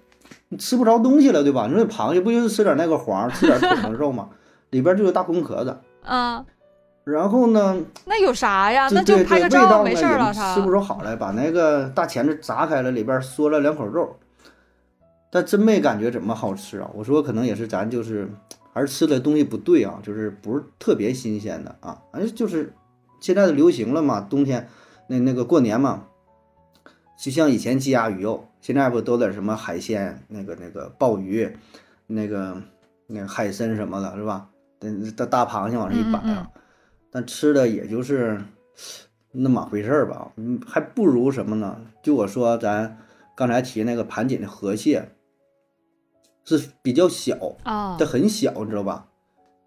你吃不着东西了，对吧？你说螃蟹不就是吃点那个黄，吃点腿上 (laughs) 肉吗？里边就有大空壳子。(laughs) 嗯，然后呢，那有啥呀？那就拍个照没事了，也吃不出好来，把那个大钳子砸开了，里边嗦了两口肉，但真没感觉怎么好吃啊。我说可能也是咱就是还是吃的东西不对啊，就是不是特别新鲜的啊。反正就是现在的流行了嘛，冬天那那个过年嘛，就像以前鸡鸭鱼肉，现在不都得什么海鲜，那个那个鲍鱼，那个那个海参什么的，是吧？那大大螃蟹往上一摆啊，但吃的也就是那么回事儿吧，嗯，还不如什么呢？就我说咱刚才提那个盘锦的河蟹，是比较小，啊它，很小，你知道吧？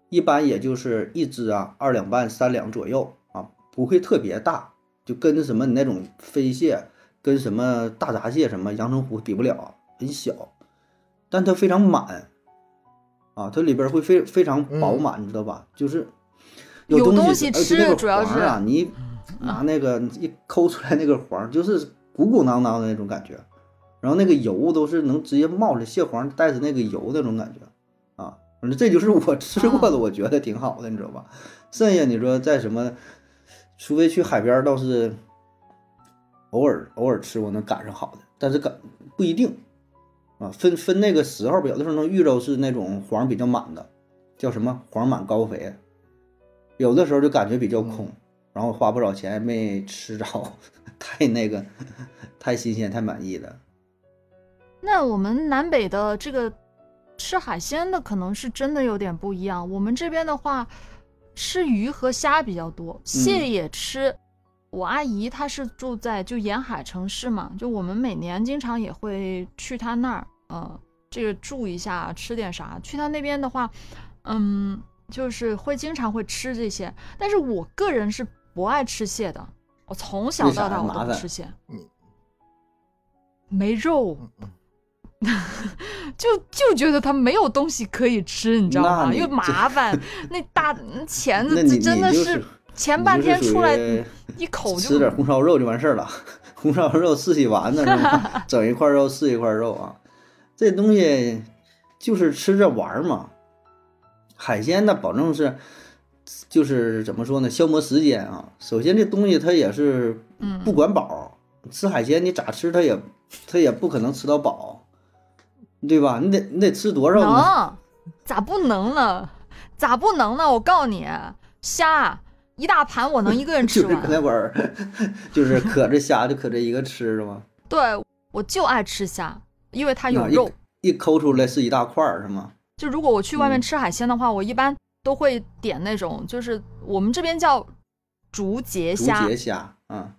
一般也就是一只啊，二两半、三两左右啊，不会特别大，就跟什么你那种飞蟹、跟什么大闸蟹、什么阳澄湖比不了，很小，但它非常满啊，它里边会非非常饱满，你知道吧？就是东有东西而且那个吃主要黄啊，是你拿那个一抠出来那个黄，就是鼓鼓囊囊的那种感觉，然后那个油都是能直接冒出来，蟹黄带着那个油那种感觉啊，反正这就是我吃过的，我觉得挺好的，你知道吧？剩下你说在什么，除非去海边，倒是偶尔偶尔吃，我能赶上好的，但是赶不一定啊，分分那个时候吧，有的时候能遇着是那种黄比较满的，叫什么黄满高肥，有的时候就感觉比较空，然后花不少钱没吃着，(laughs) 太那个太新鲜太满意了。那我们南北的这个吃海鲜的可能是真的有点不一样。我们这边的话，吃鱼和虾比较多，蟹也吃。我阿姨她是住在就沿海城市嘛，就我们每年经常也会去她那儿，呃，这个住一下，吃点啥。去她那边的话，嗯，就是会经常会吃这些。但是我个人是不爱吃蟹的，我从小到大我都不吃蟹嗯，没肉。嗯 (laughs) 嗯就就觉得它没有东西可以吃，你知道吗？又麻烦，(laughs) 那大钳子这真的是前半天出来一口吃点红烧肉就完事儿了，红烧肉四喜丸子是吧？(laughs) 整一块肉是一块肉啊，这东西就是吃着玩嘛。海鲜呢，保证是就是怎么说呢，消磨时间啊。首先这东西它也是嗯不管饱，吃海鲜你咋吃它也它也不可能吃到饱，对吧？你得你得吃多少呢？能，咋不能呢？咋不能呢？我告诉你，虾一大盘我能一个人吃 (laughs) 就是搁那完。玩儿，(laughs) 就是可着虾就可着一个吃是吗。对，我就爱吃虾，因为它有肉。一抠出来是一大块儿，是吗？就如果我去外面嗯吃海鲜的话，我一般都会点那种，就是我们这边叫竹节虾竹，节虾，嗯，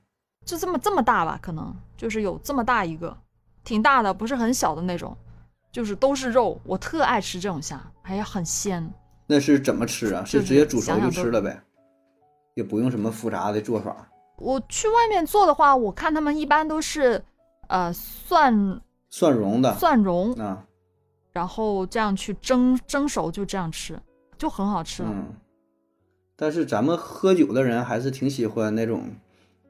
就这么这么大吧，可能就是有这么大一个，挺大的，不是很小的那种，就是都是肉。我特爱吃这种虾，还很鲜。那是怎么吃啊？是直接煮熟就吃了呗，也不用什么复杂的做法。我去外面做的话，我看他们一般都是呃蒜蒜蓉的蒜蓉，啊，然后这样去蒸蒸熟，就这样吃，就很好吃了。嗯。但是咱们喝酒的人还是挺喜欢那种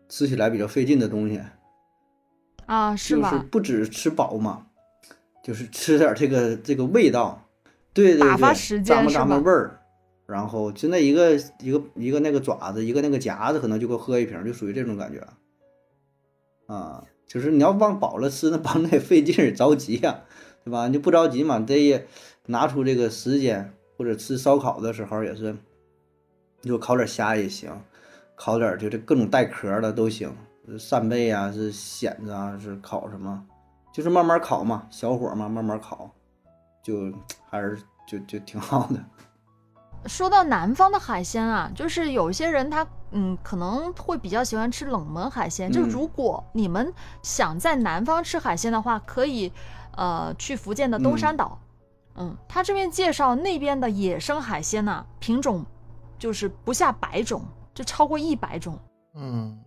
吃起来比较费劲的东西，啊，是吧？就是不止吃饱嘛，就是吃点这个这个味道，对对对，打发时间咂摸咂摸味儿。然后就那一个一个一个那个爪子，一个那个夹子，可能就够喝一瓶，就属于这种感觉。啊，就是你要往饱了吃，那帮那费劲，着急呀、对吧？你不着急嘛，得也拿出这个时间，或者吃烧烤的时候也是，你说烤点虾也行，烤点就这各种带壳的都行，扇贝啊，是蚬子啊，是烤什么，就是慢慢烤嘛，小火嘛，慢慢烤，就 (tsk) 还是就就挺好的。说到南方的海鲜啊，就是有些人他嗯可能会比较喜欢吃冷门海鲜。就嗯如果你们想在南方吃海鲜的话，可以呃去福建的东山岛。嗯，他这边介绍那边的野生海鲜呐、品种就是不下百种，就超过一百种。嗯，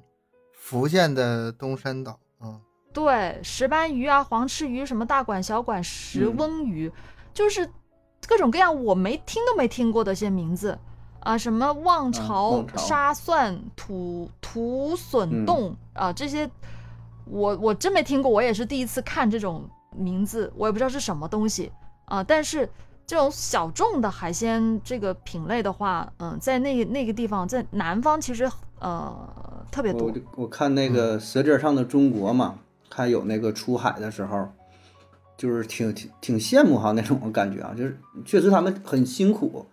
福建的东山岛啊，对，石斑鱼啊、黄翅鱼、什么大管、小管、石嗯翁鱼，就是各种各样我没听都没听过的一些名字啊，什么望潮、沙蒜、土土笋嗯冻、啊，这些我我真没听过，我也是第一次看这种名字，我也不知道是什么东西啊。但是这种小众的海鲜这个品类的话，嗯，在那那个地方，在南方其实呃特别多我我看那个《舌尖上的中国》嘛，看有那个出海的时候，就是挺挺挺羡慕哈那种感觉啊，就是确实他们很辛苦，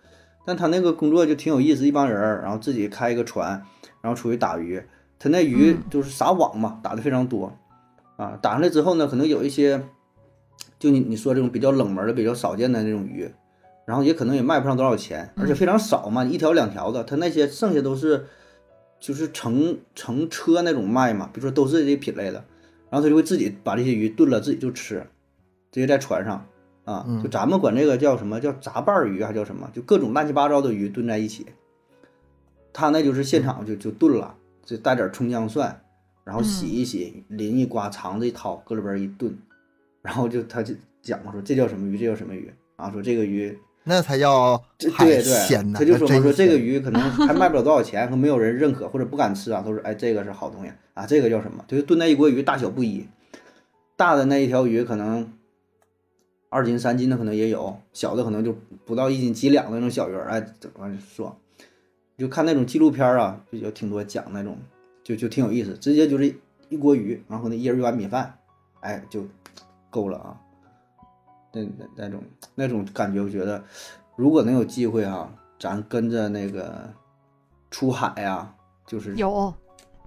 但他那个工作就挺有意思，一帮人儿，然后自己开一个船，然后出去打鱼，他那鱼嗯。就是撒网嘛，打的非常多啊，打上来之后呢，可能有一些，就你你说这种比较冷门的、比较少见的那种鱼，然后也可能也卖不上多少钱，而且非常少嘛，一条两条的，他那些剩下都是就是成成车那种卖嘛，比如说都是这些品类的，然后他就会自己把这些鱼炖了，自己就吃，直接在船上啊，嗯就咱们管这个叫什么叫杂拌儿鱼还叫什么，就各种乱七八糟的鱼炖在一起，他那就是现场就就炖了，就带点葱姜蒜，然后洗一洗，淋一刮，肠子一掏，搁里边一炖，然后就他就讲说这叫什么鱼，这叫什么鱼啊，说这个鱼那才叫海对对，鲜呢。他就说嘛说这个鱼可能还卖不了多少钱，可没有人认可或者不敢吃啊，他说哎这个是好东西啊，这个叫什么？就是炖那一锅鱼大小不一，大的那一条鱼可能二斤三斤的可能也有，小的可能就不到一斤几两的那种小鱼儿，哎，怎么说？就看那种纪录片啊，就有挺多讲那种，就就挺有意思，直接就是一锅鱼，然后那一人一碗米饭，哎就够了啊。那那那种那种感觉，我觉得如果能有机会哈、咱跟着那个出海呀、就是有，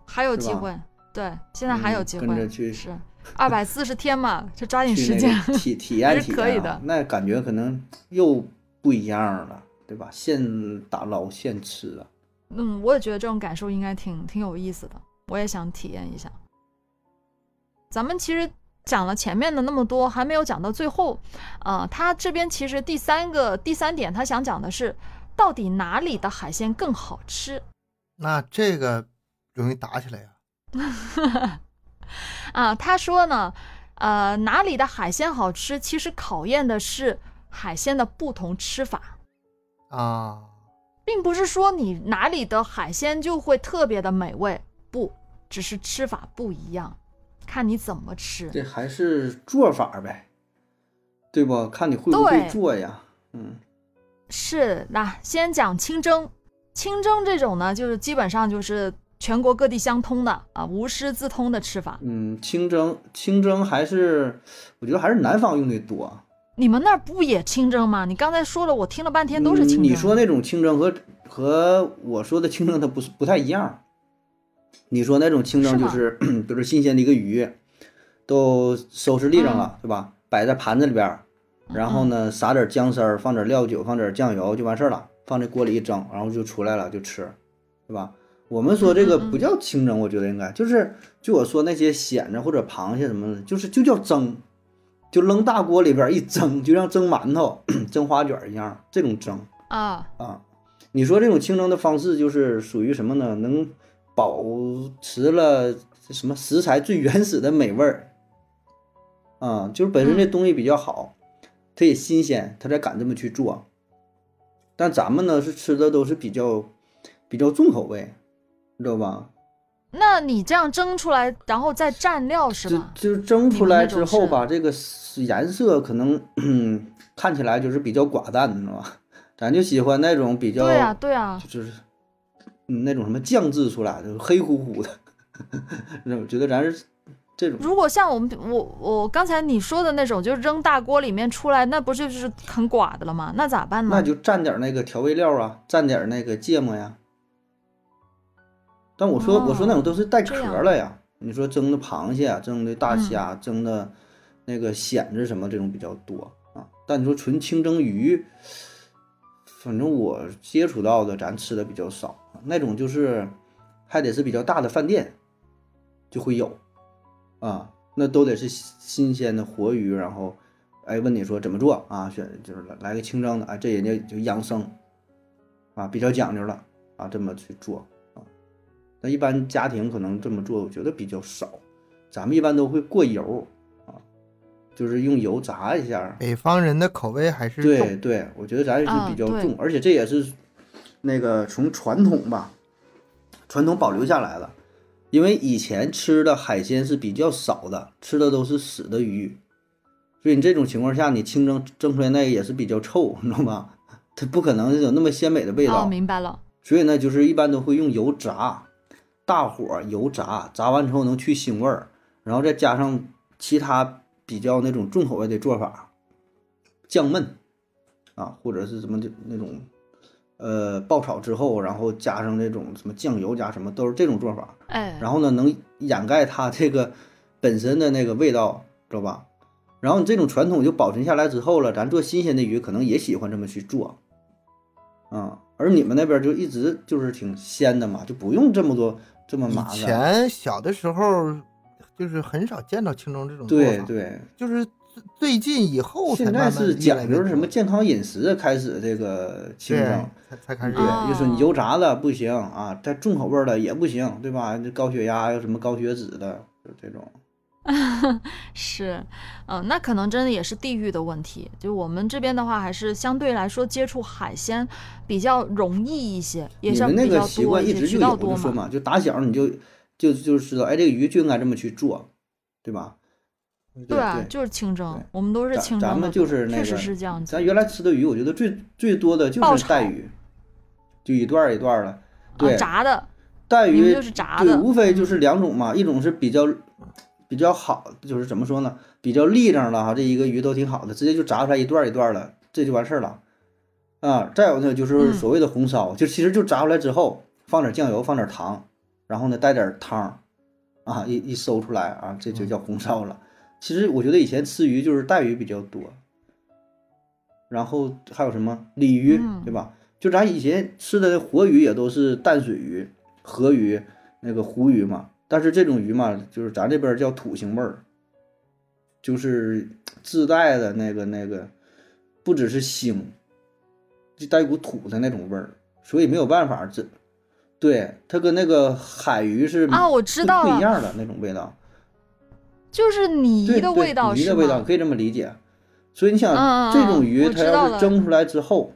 还有机会。对，现在还有嗯机会。跟着去是二百四十天嘛，就抓紧时间。体体 (laughs) 验体验、啊，可以的那感觉可能又不一样了，对吧？现打捞现吃啊，嗯，我也觉得这种感受应该挺挺有意思的，我也想体验一下。咱们其实讲了前面的那么多，还没有讲到最后。呃，他这边其实第三个第三点，他想讲的是，到底哪里的海鲜更好吃那这个容易打起来呀。(laughs) 啊？他说呢，呃，哪里的海鲜好吃，其实考验的是海鲜的不同吃法。啊，并不是说你哪里的海鲜就会特别的美味，不，只是吃法不一样，看你怎么吃。这还是做法呗，对不？看你会不会做呀。嗯，是，那先讲清蒸。清蒸这种呢，就是基本上就是全国各地相通的啊，无师自通的吃法。嗯，清蒸清蒸还是我觉得还是南方用的多。你们那儿不也清蒸吗？你刚才说了，我听了半天都是清蒸。嗯你说那种清蒸和和我说的清蒸它不是不太一样。你说那种清蒸就是 (clears throat) 比如新鲜的一个鱼，都收拾利上了，对吧？摆在盘子里边儿，然后呢撒点姜丝儿，放点料酒，放点酱油就完事儿了，放这锅里一蒸，然后就出来了就吃，对吧？我们说这个不叫清蒸，我觉得应该就是就我说那些蚬子或者螃蟹什么的，就是就叫蒸，就扔大锅里边一蒸，就像蒸馒头、(clears throat) 蒸花卷一样，这种蒸。啊，啊，你说这种清蒸的方式就是属于什么呢？能保持了什么食材最原始的美味儿啊，就是本身这东西比较好，它也新鲜，它才敢这么去做。但咱们呢是吃的都是比较比较重口味，你知道吧？那你这样蒸出来，然后再蘸料是就吧？就是蒸出来之后吧，这个颜色可能 (clears throat) 看起来就是比较寡淡，你知道吧？(laughs) 咱就喜欢那种比较对啊，对啊，就是嗯那种什么酱制出来的黑乎乎的，(laughs) 那我觉得咱是这种如果像我们我我刚才你说的那种，就扔大锅里面出来，那不就是很寡的了吗？那咋办呢？那就蘸点那个调味料啊，蘸点那个芥末呀。但我说、我说那种都是带壳了呀，你说蒸的螃蟹啊，蒸的大嗯虾，蒸的那个蚬子什么这种比较多啊。但你说纯清蒸鱼，反正我接触到的咱吃的比较少，那种就是还得是比较大的饭店就会有啊，那都得是新鲜的活鱼，然后哎问你说怎么做啊？选就是来来个清蒸的，啊，这人家就养生啊，比较讲究了啊，这么去做啊。那一般家庭可能这么做，我觉得比较少，咱们一般都会过油啊，就是用油炸一下，北方人的口味还是对，对，我觉得咱也是比较重，而且这也是那个从传统吧，传统保留下来的。因为以前吃的海鲜是比较少的，吃的都是死的鱼，所以你这种情况下，你清蒸蒸出来那个也是比较臭，你知道吗？它不可能有那么鲜美的味道。哦，明白了。所以呢，就是一般都会用油炸，大火油炸，炸完之后能去腥味儿，然后再加上其他比较那种重口味的做法，酱焖啊，或者是什么的那种呃爆炒之后，然后加上那种什么酱油加什么，都是这种做法。哎，然后呢，能掩盖它这个本身的那个味道，知道吧？然后你这种传统就保存下来之后了，咱做新鲜的鱼可能也喜欢这么去做，啊，而你们那边就一直就是挺鲜的嘛，就不用这么多这么以麻烦。前小的时候就是很少见到清蒸这种做法，对对，就是最最近以后才现在慢慢是越来越讲究什么健康饮食开始这个清对蒸，才才开始对，啊就是你油炸的不行啊，再重口味的也不行，对吧？这高血压有什么高血脂的，就这种。(laughs) 是，嗯、那可能真的也是地域的问题。就我们这边的话，还是相对来说接触海鲜比较容易一些，也是你们那比较个习多一些，惯一直就有，渠道多我就说嘛，就打小你就就就知道，哎，这个鱼就应该这么去做，对吧？对啊，对就是清蒸，我们都是清蒸咱们就是那确实是这样子咱。原来吃的鱼，我觉得最最多的就是带鱼，就一段一段儿的。啊，对，炸的，带鱼就是炸对，的，无非就是两种嘛，一种是比较比较好，就是怎么说呢，比较立正了哈，这一个鱼都挺好的，直接就炸出来一段一段儿的，这就完事儿了。啊，再有呢就是嗯所谓的红烧，就其实就炸出来之后放点酱油，放点糖，然后呢带点汤，啊一一收出来啊，这就叫红烧了。其实我觉得以前吃鱼就是带鱼比较多，然后还有什么鲤鱼，嗯对吧？就咱以前吃的活鱼也都是淡水鱼、河鱼、那个湖鱼嘛。但是这种鱼嘛，就是咱这边叫土腥味儿，就是自带的那个那个，不只是腥，就带一股土的那种味儿，所以没有办法这。对，它跟那个海鱼是啊我知道不一样的那种味道。就是泥的味道是泥的味道，可以这么理解。所以你想，这种鱼它要是蒸出来之后，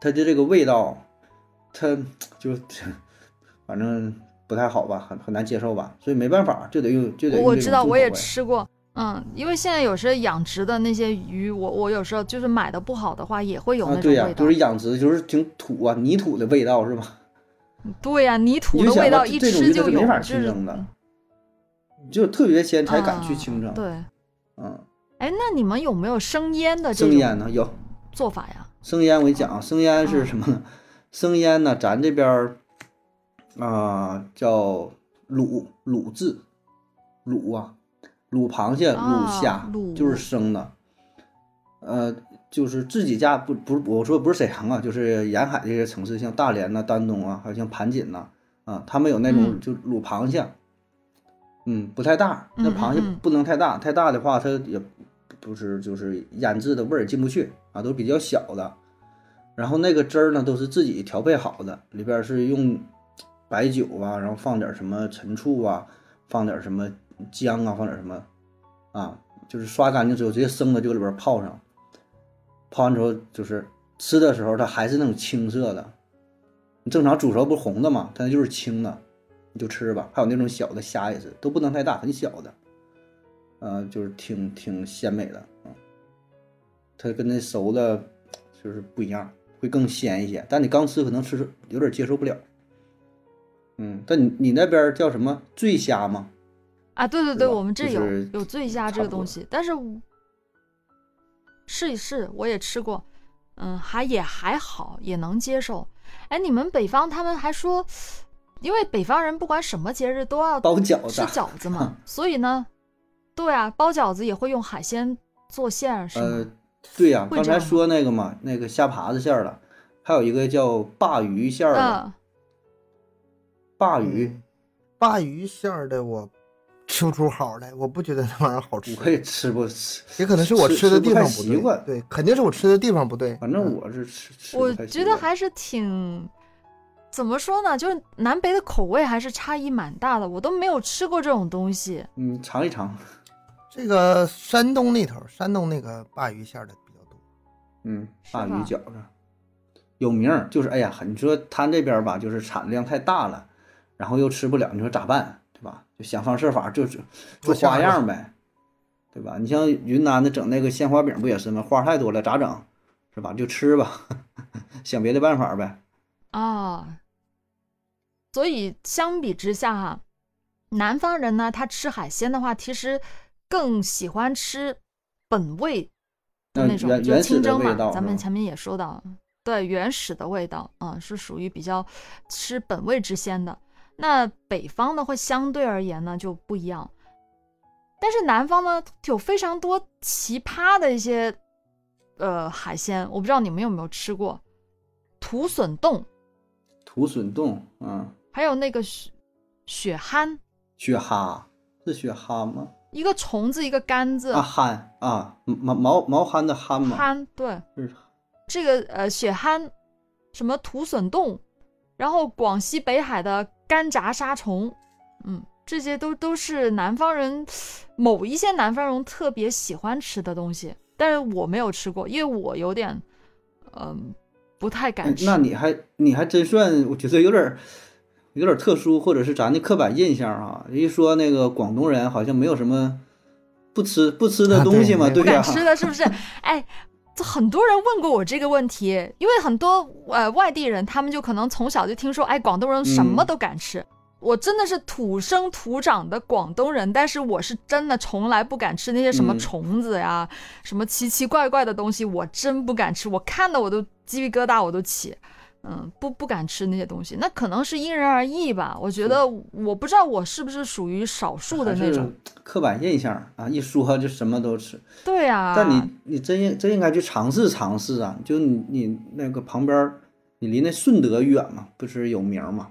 它的这个味道，它 (tsk) 就 (tsk) 反正不太好吧，很很难接受吧。所以没办法，就得用就得用我我知道，我也吃过。嗯，因为现在有时养殖的那些鱼，我我有时候就是买的不好的话，也会有啊，那种对呀、味道。就是养殖，就是挺土啊，泥土的味道是吧？(laughs) 对呀、泥土的味道一吃就有，没法就是清蒸的，就特别鲜才敢去啊清蒸。对，嗯，哎，那你们有没有生腌的这种生腌呢有。做法呀？生腌我给你讲啊，生腌是嗯什么呢？生腌呢，咱这边儿啊、叫卤卤制，卤啊，卤螃蟹、啊卤虾卤就是生的，呃，就是自己家不不是我说不是沈阳啊，就是沿海这些城市，像大连呐、丹东啊，还有像盘锦呐啊，他们有那种嗯就卤螃蟹，嗯，不太大，那螃蟹嗯不能太大，太大的话它也不是就是腌制的味儿进不去啊，都比较小的。然后那个汁儿呢都是自己调配好的，里边儿是用白酒啊，然后放点什么陈醋啊，放点什么姜啊，放点什么啊，就是刷干净之后直接生的就里边泡上，泡完之后就是吃的时候它还是那种青色的，你正常煮熟不是红的嘛，它就是青的，你就吃吧。还有那种小的虾也是，都不能太大，很小的，呃，就是挺挺鲜美的啊。它跟那熟的就是不一样，会更鲜一些。但你刚吃可能吃有点接受不了。嗯，但你你那边叫什么醉虾吗？啊，对对对，我们这有就是有醉虾这个东西，但是我试一试，我也吃过，嗯，还也还好，也能接受。哎，你们北方他们还说，因为北方人不管什么节日都要包饺子吃饺子嘛，(laughs) 所以呢，对啊，包饺子也会用海鲜做馅儿，是吗？呃，对呀、刚才说那个嘛，那个虾爬子馅儿的，还有一个叫鲅鱼馅儿的，嗯，鲅鱼嗯鲅鱼馅儿的我吃不出好来，我不觉得那玩意儿好吃。我也吃不吃，也可能是我吃吃的地方不对，习惯对，肯定是我吃的地方不对。反正嗯我是吃吃我觉得还是挺。怎么说呢？就是南北的口味还是差异蛮大的，我都没有吃过这种东西。嗯尝一尝，这个山东那头，山东那个鲅鱼馅儿的比较多。嗯，鲅鱼饺子有名儿，就是哎呀，你说他这边吧，就是产量太大了，然后又吃不了，你说咋办，对吧？就想方设法就就做花样呗，对吧？你像云南的整那个鲜花饼不也是吗？花太多了咋整，是吧？就吃吧，(laughs) 想别的办法呗。啊，所以相比之下哈，南方人呢，他吃海鲜的话，其实更喜欢吃本味的嗯那种，就原原始清蒸嘛的味道。咱们前面也说到，对原始的味道啊、是属于比较吃本味之鲜的。那北方呢，会相对而言呢就不一样，但是南方呢有非常多奇葩的一些呃海鲜，我不知道你们有没有吃过土笋冻。土笋冻，嗯，还有那个雪雪蛤，雪蛤是雪蛤吗？一个虫子，一个杆子，啊，憨啊，毛毛毛憨的憨吗？憨，对，是这个呃雪憨，什么土笋冻，然后广西北海的干炸沙虫，嗯，这些都都是南方人某一些南方人特别喜欢吃的东西，但是我没有吃过，因为我有点嗯、不太敢吃。那你还你还真算，我觉得有点儿有点特殊，或者是咱的刻板印象啊。一说那个广东人好像没有什么不吃不吃的啊东西嘛，对对呀、不敢吃的，是不是？(laughs) 哎，这很多人问过我这个问题，因为很多呃外地人，他们就可能从小就听说，哎，广东人什么嗯都敢吃。我真的是土生土长的广东人，但是我是真的从来不敢吃那些什么嗯虫子呀、什么奇奇怪怪的东西，我真不敢吃，我看的我都鸡皮疙瘩我都起。嗯，不不敢吃那些东西，那可能是因人而异吧。我觉得我不知道我是不是属于少数的那种。刻板印象啊，一说就什么都吃。对啊，但你你真应真应该去尝试尝试啊！就你你那个旁边，你离那顺德远嘛，不是有名儿嘛？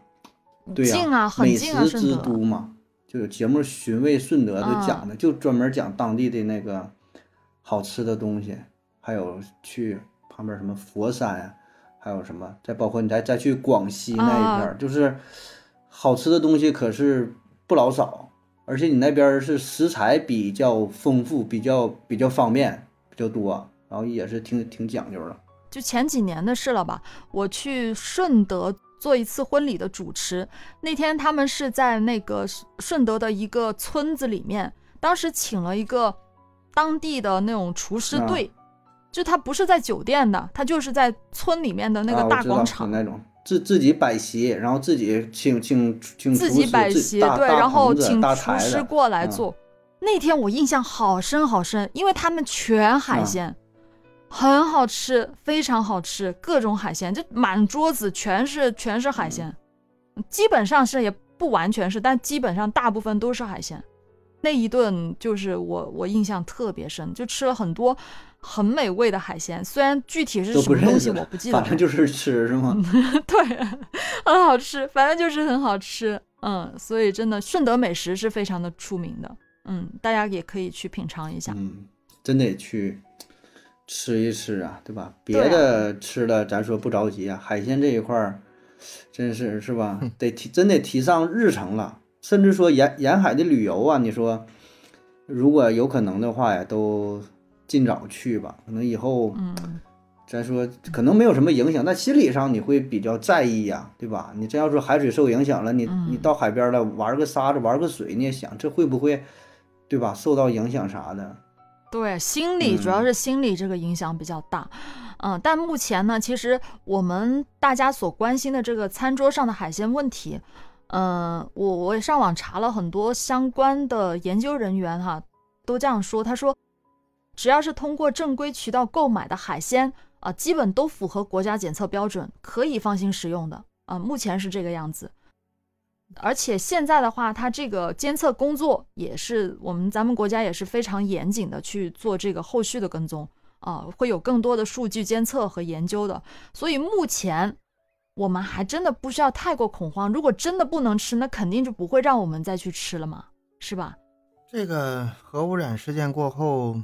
对呀、近啊，很美近啊，食之。都嘛，就有节目《寻味顺德》就讲的，就专门讲当地的那个好吃的东西，还有去旁边什么佛山啊，还有什么，再包括你再再去广西那一片儿，就是好吃的东西可是不老少，而且你那边儿是食材比较丰富，比较比较方便，比较多，然后也是挺挺讲究的。就前几年的事了吧，我去顺德做一次婚礼的主持，那天他们是在那个顺德的一个村子里面，当时请了一个当地的那种厨师啊队，就他不是在酒店的，他就是在村里面的那个大广场。是那种自自己摆席，然后自己请请请自己摆席，对，然后请厨师过来嗯做。那天我印象好深好深，因为他们全海啊鲜，很好吃，非常好吃，各种海鲜，就满桌子全是全是海鲜，基本上是也不完全是，但基本上大部分都是海鲜。那一顿就是我我印象特别深，就吃了很多很美味的海鲜，虽然具体是什么东西认识了我不记得，反正就是吃是吗？对，很好吃，反正就是很好吃。嗯，所以真的顺德美食是非常的出名的。嗯，大家也可以去品尝一下。嗯，真得去吃一吃啊，对吧？别的吃了咱说不着急啊，海鲜这一块儿真是是吧？得提真得提上日程了，甚至说沿沿海的旅游啊，你说如果有可能的话呀，都尽早去吧。可能以后嗯，咱说可能没有什么影响，但心理上你会比较在意呀、对吧？你真要说海水受影响了，你你嗯到海边了玩个沙子玩个水，你也想这会不会，对吧？受到影响啥的。对，心理主要嗯是心理这个影响比较大。嗯，但目前呢，其实我们大家所关心的这个餐桌上的海鲜问题，嗯，我我也上网查了很多相关的研究人员哈，都这样说。他说，只要是通过正规渠道购买的海鲜啊，基本都符合国家检测标准，可以放心食用的啊。目前是这个样子。而且现在的话，它这个监测工作也是我们咱们国家也是非常严谨的去做这个后续的跟踪啊，会有更多的数据监测和研究的。所以目前我们还真的不需要太过恐慌。如果真的不能吃，那肯定就不会让我们再去吃了嘛，是吧？这个核污染事件过后，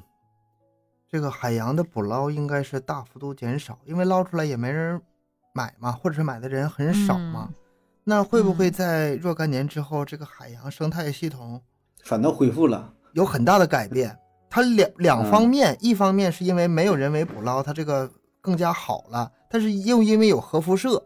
这个海洋的捕捞应该是大幅度减少，因为捞出来也没人买嘛，或者是买的人很少嘛。嗯那会不会嗯在若干年之后，这个海洋生态系统反倒恢复了。有很大的改变？它两两嗯方面，一方面是因为没有人为捕捞，它这个更加好了，但是又因为有核辐射，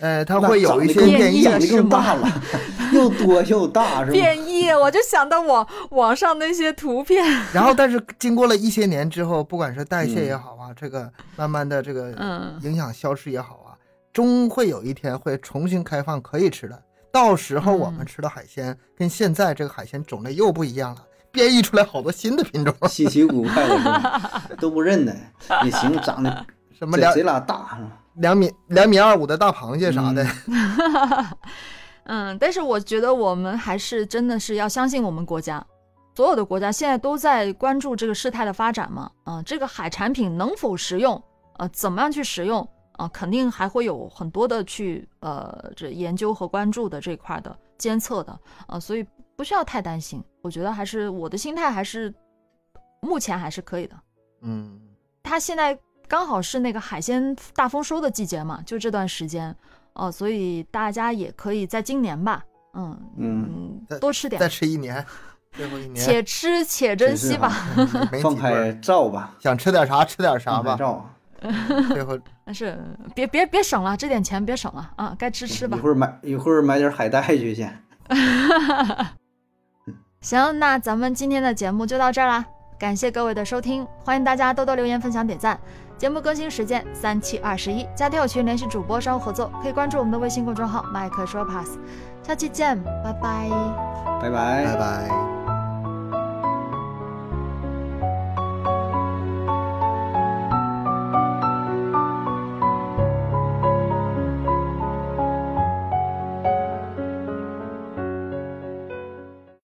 呃，它会有一些变异更大了，(laughs) (laughs) (laughs) (laughs) 又多又大，是吧？变异，我就想到网网上那些图片，(laughs) 然后，但是经过了一些年之后，不管是代谢也嗯好啊，这个慢慢的这个嗯影响消失也好啊，终会有一天会重新开放可以吃的。到时候我们嗯吃的海鲜跟现在这个海鲜种类又不一样了，变异出来好多新的品种，稀奇古怪的？(laughs) 都不认得，也行，长得什么两这贼拉大？两米两米二五的大螃蟹啥的。嗯，但是我觉得我们还是真的是要相信我们国家，所有的国家现在都在关注这个事态的发展嘛。啊、这个海产品能否食用，呃，怎么样去食用啊、肯定还会有很多的去呃这研究和关注的这块的监测的啊、所以不需要太担心。我觉得还是我的心态还是目前还是可以的。嗯，它现在刚好是那个海鲜大丰收的季节嘛，就这段时间，哦、所以大家也可以在今年吧，嗯嗯嗯，多吃点再，吃一年，最后一年，且吃且珍惜吧。嗯没放开照吧，想吃点啥吃点啥吧。照。最后 (laughs) 但是别别别省了，这点钱别省了啊，该吃吃吧一。会儿买一会儿买点海带去先。(laughs) 行，那咱们今天的节目就到这儿啦，感谢各位的收听，欢迎大家多多留言、分享、点赞。节目更新时间三七二十一，加听友群联系主播商务合作，可以关注我们的微信公众号麦克说 pass。下期见，拜拜。拜拜拜拜。